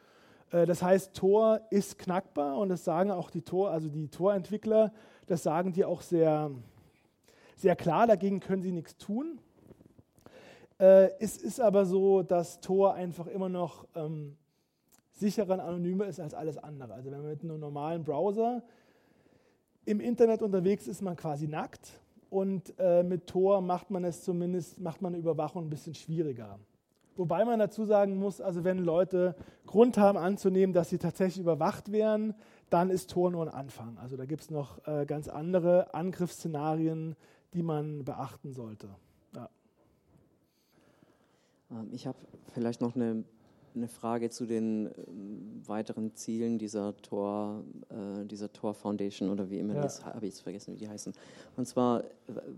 Äh, das heißt, Tor ist knackbar und das sagen auch die Tor, also die Tor-Entwickler, das sagen die auch sehr, sehr klar. Dagegen können sie nichts tun. Äh, es ist aber so, dass Tor einfach immer noch ähm, sicherer und anonymer ist als alles andere. Also wenn man mit einem normalen Browser im Internet unterwegs ist, ist man quasi nackt und äh, mit Tor macht man es zumindest, macht man Überwachung ein bisschen schwieriger. Wobei man dazu sagen muss, also wenn Leute Grund haben anzunehmen, dass sie tatsächlich überwacht werden, dann ist Tor nur ein Anfang. Also da gibt es noch äh, ganz andere Angriffsszenarien, die man beachten sollte. Ähm, ich habe vielleicht noch eine, eine, Frage zu den ähm, weiteren Zielen dieser Tor, äh, dieser Tor Foundation oder wie immer ja. das habe ich jetzt vergessen, wie die heißen. Und zwar,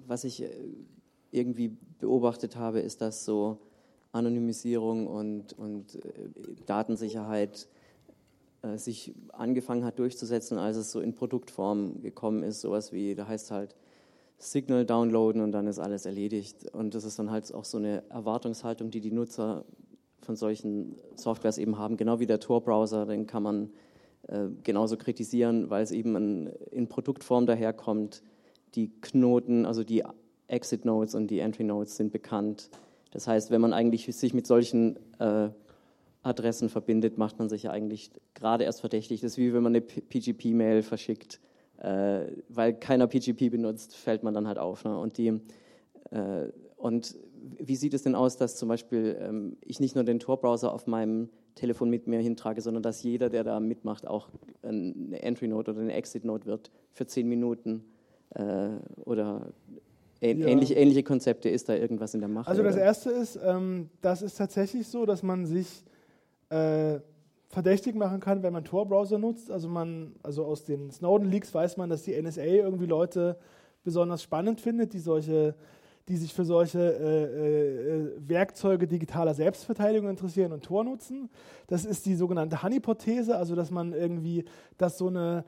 was ich äh, irgendwie beobachtet habe, ist, dass so Anonymisierung und, und äh, Datensicherheit äh, sich angefangen hat durchzusetzen, als es so in Produktform gekommen ist, sowas wie, da heißt halt Signal downloaden und dann ist alles erledigt. Und das ist dann halt auch so eine Erwartungshaltung, die die Nutzer von solchen Softwares eben haben, genau wie der Tor-Browser, den kann man äh, genauso kritisieren, weil es eben ein, in Produktform daherkommt. Die Knoten, also die Exit-Nodes und die Entry-Nodes sind bekannt. Das heißt, wenn man eigentlich sich mit solchen äh, Adressen verbindet, macht man sich ja eigentlich gerade erst verdächtig. Das ist wie wenn man eine PGP-Mail verschickt äh, weil keiner PGP benutzt, fällt man dann halt auf. Ne? Und, die, äh, und wie sieht es denn aus, dass zum Beispiel ähm, ich nicht nur den Tor-Browser auf meinem Telefon mit mir hintrage, sondern dass jeder, der da mitmacht, auch eine Entry-Note oder eine Exit-Note wird für zehn Minuten äh, oder ja. ähnliche, ähnliche Konzepte. Ist da irgendwas in der Mache? Also das oder? Erste ist, ähm, das ist tatsächlich so, dass man sich äh, verdächtig machen kann, wenn man Tor-Browser nutzt. Also, man, also aus den Snowden-Leaks weiß man, dass die NSA irgendwie Leute besonders spannend findet, die, solche, die sich für solche äh, äh, Werkzeuge digitaler Selbstverteidigung interessieren und Tor nutzen. Das ist die sogenannte Honeypot-These, also dass man irgendwie, dass so eine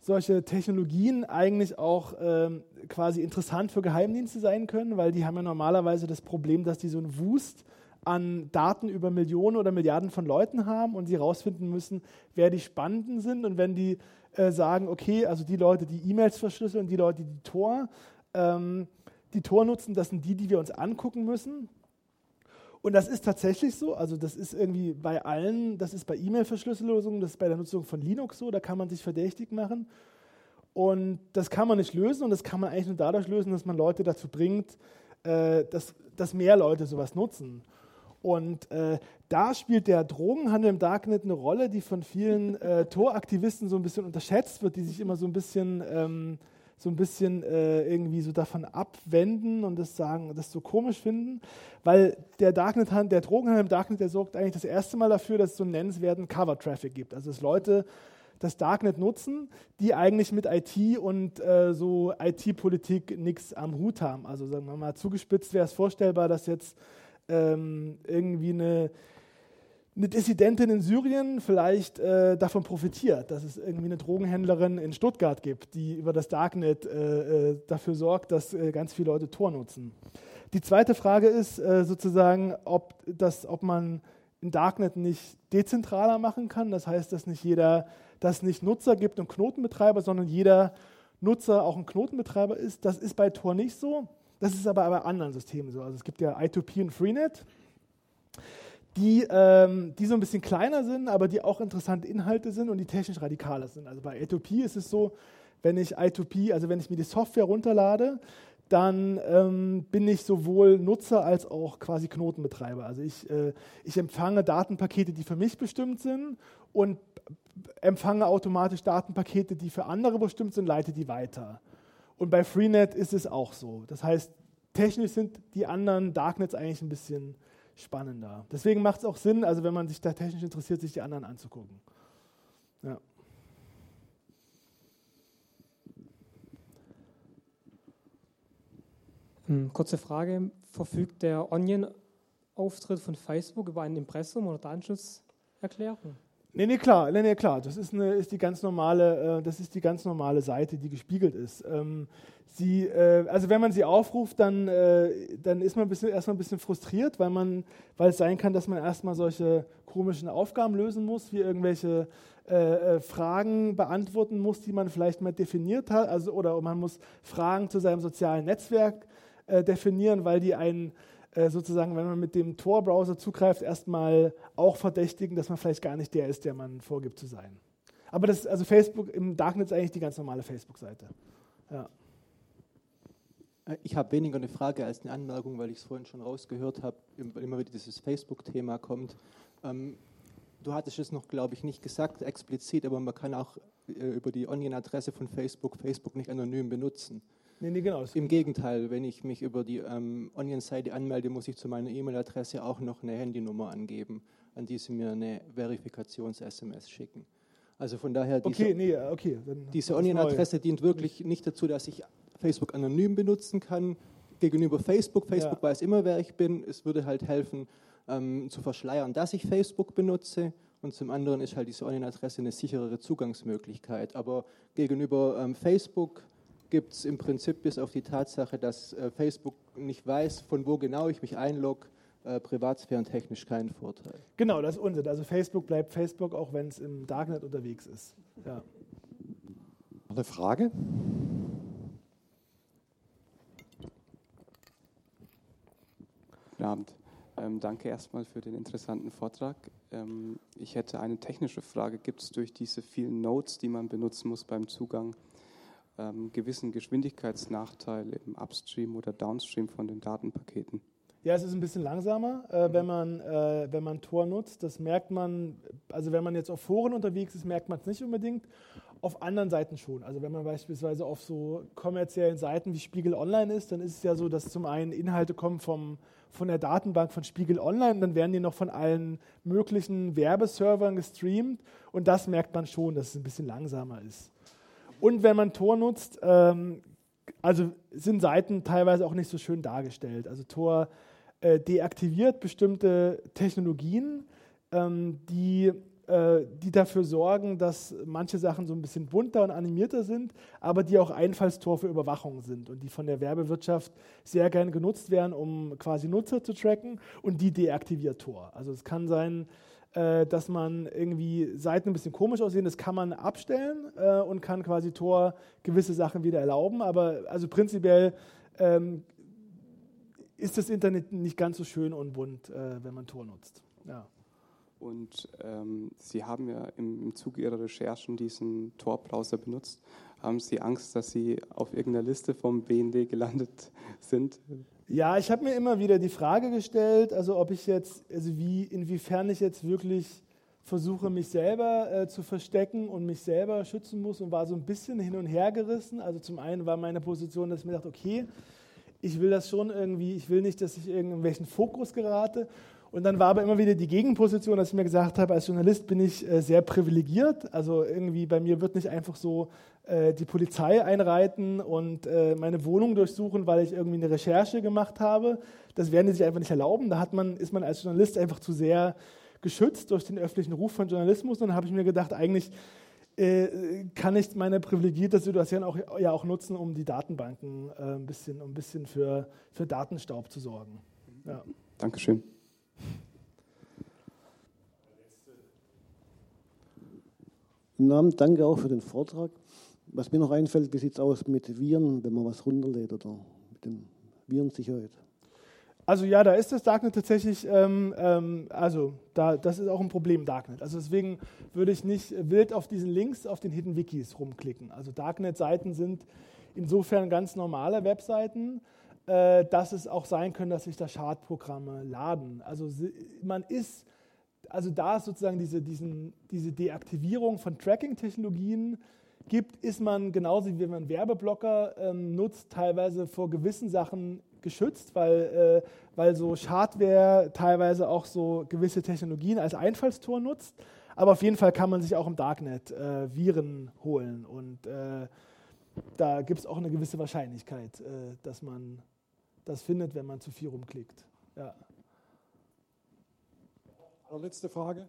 solche Technologien eigentlich auch ähm, quasi interessant für Geheimdienste sein können, weil die haben ja normalerweise das Problem, dass die so einen Wust an Daten über Millionen oder Milliarden von Leuten haben und sie herausfinden müssen, wer die Spannenden sind. Und wenn die äh, sagen, okay, also die Leute, die E-Mails verschlüsseln, die Leute, die Tor, ähm, die Tor nutzen, das sind die, die wir uns angucken müssen. Und das ist tatsächlich so, also das ist irgendwie bei allen, das ist bei E-Mail-Verschlüsselungen, das ist bei der Nutzung von Linux so, da kann man sich verdächtig machen. Und das kann man nicht lösen und das kann man eigentlich nur dadurch lösen, dass man Leute dazu bringt, äh, dass, dass mehr Leute sowas nutzen. Und äh, da spielt der Drogenhandel im Darknet eine Rolle, die von vielen äh, Tor-Aktivisten so ein bisschen unterschätzt wird, die sich immer so ein bisschen, ähm, so ein bisschen äh, irgendwie so davon abwenden und das sagen, das so komisch finden, weil der Darknet, der Drogenhandel im Darknet, der sorgt eigentlich das erste Mal dafür, dass es so einen nennenswerten Cover-Traffic gibt. Also dass Leute das Darknet nutzen, die eigentlich mit IT und äh, so IT-Politik nichts am Hut haben. Also sagen wir mal zugespitzt wäre es vorstellbar, dass jetzt ähm, irgendwie eine, eine Dissidentin in Syrien vielleicht äh, davon profitiert, dass es irgendwie eine Drogenhändlerin in Stuttgart gibt, die über das Darknet äh, äh dafür sorgt, dass äh, ganz viele Leute Tor nutzen. Die zweite Frage ist äh, sozusagen, ob, das, ob man ein Darknet nicht dezentraler machen kann. Das heißt, dass nicht jeder dass es nicht Nutzer gibt und Knotenbetreiber, sondern jeder Nutzer auch ein Knotenbetreiber ist. Das ist bei Tor nicht so. Das ist aber bei anderen Systemen so. Also es gibt ja I2P und Freenet, die, ähm, die so ein bisschen kleiner sind, aber die auch interessante Inhalte sind und die technisch radikaler sind. Also bei I2P ist es so, wenn ich I2P, also wenn ich mir die Software runterlade, dann ähm, bin ich sowohl Nutzer als auch quasi Knotenbetreiber. Also ich, äh, ich empfange Datenpakete, die für mich bestimmt sind und empfange automatisch Datenpakete, die für andere bestimmt sind, leite die weiter. Und bei Freenet ist es auch so. Das heißt, technisch sind die anderen Darknets eigentlich ein bisschen spannender. Deswegen macht es auch Sinn, also wenn man sich da technisch interessiert, sich die anderen anzugucken. Ja. Hm, kurze Frage. Verfügt der Onion-Auftritt von Facebook über ein Impressum oder Datenschutzerklärung? Nee, nee, klar, nee, nee, klar. Das ist, eine, ist die ganz normale, äh, das ist die ganz normale Seite, die gespiegelt ist. Ähm, sie, äh, also wenn man sie aufruft, dann, äh, dann ist man erstmal ein bisschen frustriert, weil man, weil es sein kann, dass man erstmal solche komischen Aufgaben lösen muss, wie irgendwelche äh, äh, Fragen beantworten muss, die man vielleicht mal definiert hat, also oder man muss Fragen zu seinem sozialen Netzwerk äh, definieren, weil die einen sozusagen, wenn man mit dem Tor-Browser zugreift, erstmal auch verdächtigen, dass man vielleicht gar nicht der ist, der man vorgibt zu sein. Aber das, also Facebook im Darknet ist eigentlich die ganz normale Facebook-Seite. Ja. Äh, ich habe weniger eine Frage als eine Anmerkung, weil ich es vorhin schon rausgehört habe, immer wieder dieses Facebook-Thema kommt. Ähm, du hattest es noch, glaube ich, nicht gesagt explizit, aber man kann auch äh, über die Onion-Adresse von Facebook Facebook nicht anonym benutzen. Nee, nee, genau. Im Gegenteil, wenn ich mich über die ähm, Onion-Seite anmelde, muss ich zu meiner E-Mail-Adresse auch noch eine Handynummer angeben, an die sie mir eine Verifikations-SMS schicken. Also von daher, diese, okay, nee, okay, diese Onion-Adresse dient wirklich nicht dazu, dass ich Facebook anonym benutzen kann gegenüber Facebook. Facebook ja. weiß immer, wer ich bin. Es würde halt helfen, ähm, zu verschleiern, dass ich Facebook benutze. Und zum anderen ist halt diese Onion-Adresse eine sicherere Zugangsmöglichkeit. Aber gegenüber ähm, Facebook gibt es im Prinzip bis auf die Tatsache, dass äh, Facebook nicht weiß, von wo genau ich mich einlogge, äh, privatsphärentechnisch keinen Vorteil. Genau, das ist Unsinn. Also Facebook bleibt Facebook, auch wenn es im Darknet unterwegs ist. Ja. Noch eine Frage? Guten Abend. Ähm, danke erstmal für den interessanten Vortrag. Ähm, ich hätte eine technische Frage. Gibt es durch diese vielen Nodes, die man benutzen muss beim Zugang, ähm, gewissen Geschwindigkeitsnachteil im Upstream oder Downstream von den Datenpaketen. Ja, es ist ein bisschen langsamer, äh, wenn, man, äh, wenn man Tor nutzt. Das merkt man, also wenn man jetzt auf Foren unterwegs ist, merkt man es nicht unbedingt. Auf anderen Seiten schon. Also wenn man beispielsweise auf so kommerziellen Seiten wie Spiegel Online ist, dann ist es ja so, dass zum einen Inhalte kommen vom, von der Datenbank von Spiegel Online, dann werden die noch von allen möglichen Werbeservern gestreamt und das merkt man schon, dass es ein bisschen langsamer ist. Und wenn man Tor nutzt, ähm, also sind Seiten teilweise auch nicht so schön dargestellt. Also Tor äh, deaktiviert bestimmte Technologien, ähm, die, äh, die dafür sorgen, dass manche Sachen so ein bisschen bunter und animierter sind, aber die auch Einfallstor für Überwachung sind und die von der Werbewirtschaft sehr gern genutzt werden, um quasi Nutzer zu tracken und die deaktiviert Tor. Also es kann sein, äh, dass man irgendwie Seiten ein bisschen komisch aussehen, das kann man abstellen äh, und kann quasi Tor gewisse Sachen wieder erlauben. Aber also prinzipiell ähm, ist das Internet nicht ganz so schön und bunt, äh, wenn man Tor nutzt. Ja. Und ähm, Sie haben ja im, im Zuge Ihrer Recherchen diesen Tor-Browser benutzt. Haben Sie Angst, dass Sie auf irgendeiner Liste vom BND gelandet [laughs] sind? Ja, ich habe mir immer wieder die Frage gestellt, also ob ich jetzt, also wie, inwiefern ich jetzt wirklich versuche, mich selber äh, zu verstecken und mich selber schützen muss und war so ein bisschen hin und her gerissen. Also zum einen war meine Position, dass ich mir dachte, okay, ich will das schon irgendwie, ich will nicht, dass ich irgendwelchen Fokus gerate. Und dann war aber immer wieder die Gegenposition, dass ich mir gesagt habe, als Journalist bin ich äh, sehr privilegiert. Also irgendwie bei mir wird nicht einfach so äh, die Polizei einreiten und äh, meine Wohnung durchsuchen, weil ich irgendwie eine Recherche gemacht habe. Das werden die sich einfach nicht erlauben. Da hat man, ist man als Journalist einfach zu sehr geschützt durch den öffentlichen Ruf von Journalismus. Und dann habe ich mir gedacht, eigentlich kann ich meine privilegierte Situation auch, ja auch nutzen, um die Datenbanken ein bisschen, um ein bisschen für, für Datenstaub zu sorgen. Ja. Dankeschön. Guten Abend, danke auch für den Vortrag. Was mir noch einfällt, wie sieht es aus mit Viren, wenn man was runterlädt oder mit dem Virensicherheit? Also ja, da ist das Darknet tatsächlich, ähm, ähm, also da, das ist auch ein Problem Darknet. Also deswegen würde ich nicht wild auf diesen Links, auf den Hidden Wikis rumklicken. Also Darknet-Seiten sind insofern ganz normale Webseiten, äh, dass es auch sein können, dass sich da Schadprogramme laden. Also man ist, also da es sozusagen diese, diesen, diese Deaktivierung von Tracking-Technologien gibt, ist man genauso wie wenn man Werbeblocker ähm, nutzt, teilweise vor gewissen Sachen geschützt, weil, äh, weil so Schadware teilweise auch so gewisse Technologien als Einfallstor nutzt. Aber auf jeden Fall kann man sich auch im Darknet äh, Viren holen und äh, da gibt es auch eine gewisse Wahrscheinlichkeit, äh, dass man das findet, wenn man zu viel rumklickt. Ja. Letzte Frage.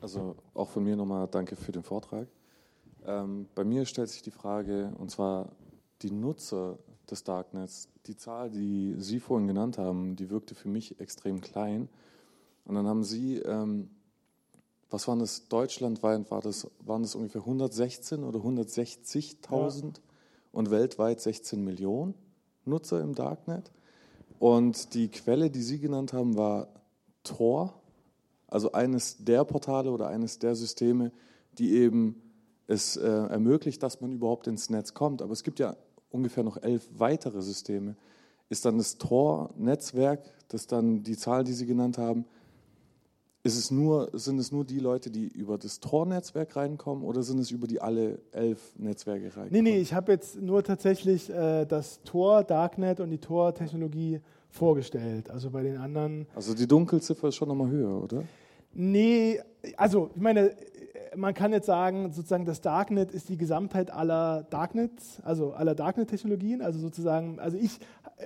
Also auch von mir nochmal danke für den Vortrag. Ähm, bei mir stellt sich die Frage, und zwar die Nutzer des Darknets, die Zahl, die Sie vorhin genannt haben, die wirkte für mich extrem klein. Und dann haben Sie, ähm, was waren das, deutschlandweit war das, waren das ungefähr 116 oder 160.000 ja. Und weltweit 16 Millionen Nutzer im Darknet. Und die Quelle, die Sie genannt haben, war Tor, also eines der Portale oder eines der Systeme, die eben es äh, ermöglicht, dass man überhaupt ins Netz kommt. Aber es gibt ja ungefähr noch elf weitere Systeme. Ist dann das Tor-Netzwerk, das dann die Zahl, die Sie genannt haben, ist es nur, sind es nur die Leute, die über das Tor-Netzwerk reinkommen oder sind es über die alle elf Netzwerke reinkommen? Nee, nee, ich habe jetzt nur tatsächlich äh, das Tor, Darknet und die Tor-Technologie vorgestellt. Also bei den anderen. Also die Dunkelziffer ist schon nochmal höher, oder? Nee, also ich meine, man kann jetzt sagen, sozusagen das Darknet ist die Gesamtheit aller Darknets, also aller Darknet-Technologien. Also sozusagen, also ich,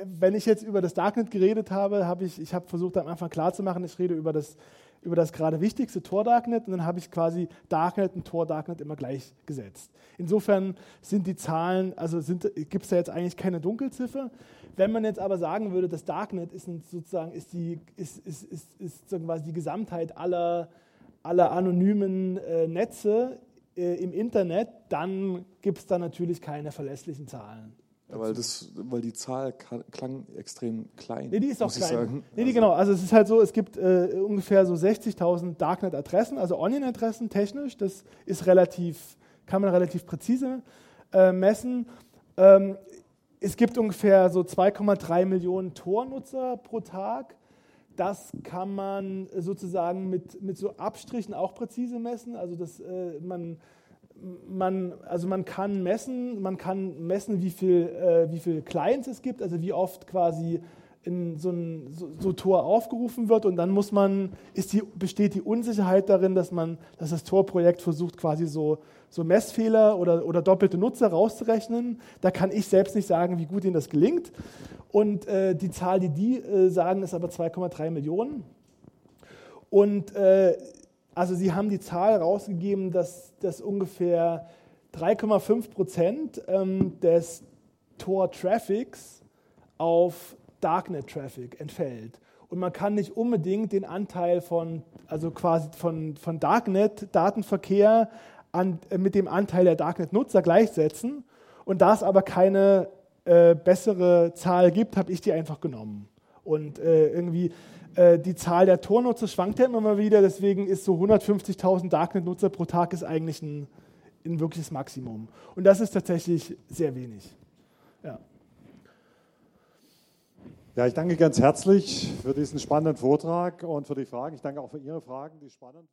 wenn ich jetzt über das Darknet geredet habe, habe ich, ich habe versucht am Anfang klarzumachen, ich rede über das, über das gerade wichtigste Tor Darknet und dann habe ich quasi Darknet und Tor Darknet immer gleichgesetzt. Insofern sind die Zahlen, also gibt es da jetzt eigentlich keine Dunkelziffer. Wenn man jetzt aber sagen würde, das Darknet ist sozusagen ist die, ist, ist, ist, ist quasi die Gesamtheit aller aller anonymen äh, Netze äh, im Internet, dann gibt es da natürlich keine verlässlichen Zahlen. Ja, weil, das, weil die Zahl klang extrem klein. Nee, die ist auch klein. Nee, die, genau. Also es ist halt so, es gibt äh, ungefähr so 60.000 Darknet-Adressen, also Onion-Adressen technisch. Das ist relativ, kann man relativ präzise äh, messen. Ähm, es gibt ungefähr so 2,3 Millionen Tor-Nutzer pro Tag. Das kann man sozusagen mit, mit so Abstrichen auch präzise messen. Also das, äh, man, man, also man kann messen, man kann messen, wie viel, äh, wie viel Clients es gibt, also wie oft quasi in so ein so, so Tor aufgerufen wird und dann muss man, ist die, besteht die Unsicherheit darin, dass man, dass das Tor-Projekt versucht, quasi so, so Messfehler oder, oder doppelte Nutzer rauszurechnen. Da kann ich selbst nicht sagen, wie gut ihnen das gelingt. Und äh, die Zahl, die die äh, sagen, ist aber 2,3 Millionen. Und äh, also sie haben die Zahl rausgegeben, dass, dass ungefähr 3,5 Prozent ähm, des Tor-Traffics auf Darknet-Traffic entfällt. Und man kann nicht unbedingt den Anteil von, also quasi von, von Darknet-Datenverkehr äh, mit dem Anteil der Darknet-Nutzer gleichsetzen. Und da es aber keine äh, bessere Zahl gibt, habe ich die einfach genommen. Und äh, irgendwie äh, die Zahl der Tornutzer schwankt ja immer mal wieder, deswegen ist so 150.000 Darknet-Nutzer pro Tag ist eigentlich ein, ein wirkliches Maximum. Und das ist tatsächlich sehr wenig. Ja. Ja, ich danke ganz herzlich für diesen spannenden Vortrag und für die Fragen. Ich danke auch für Ihre Fragen, die spannend waren.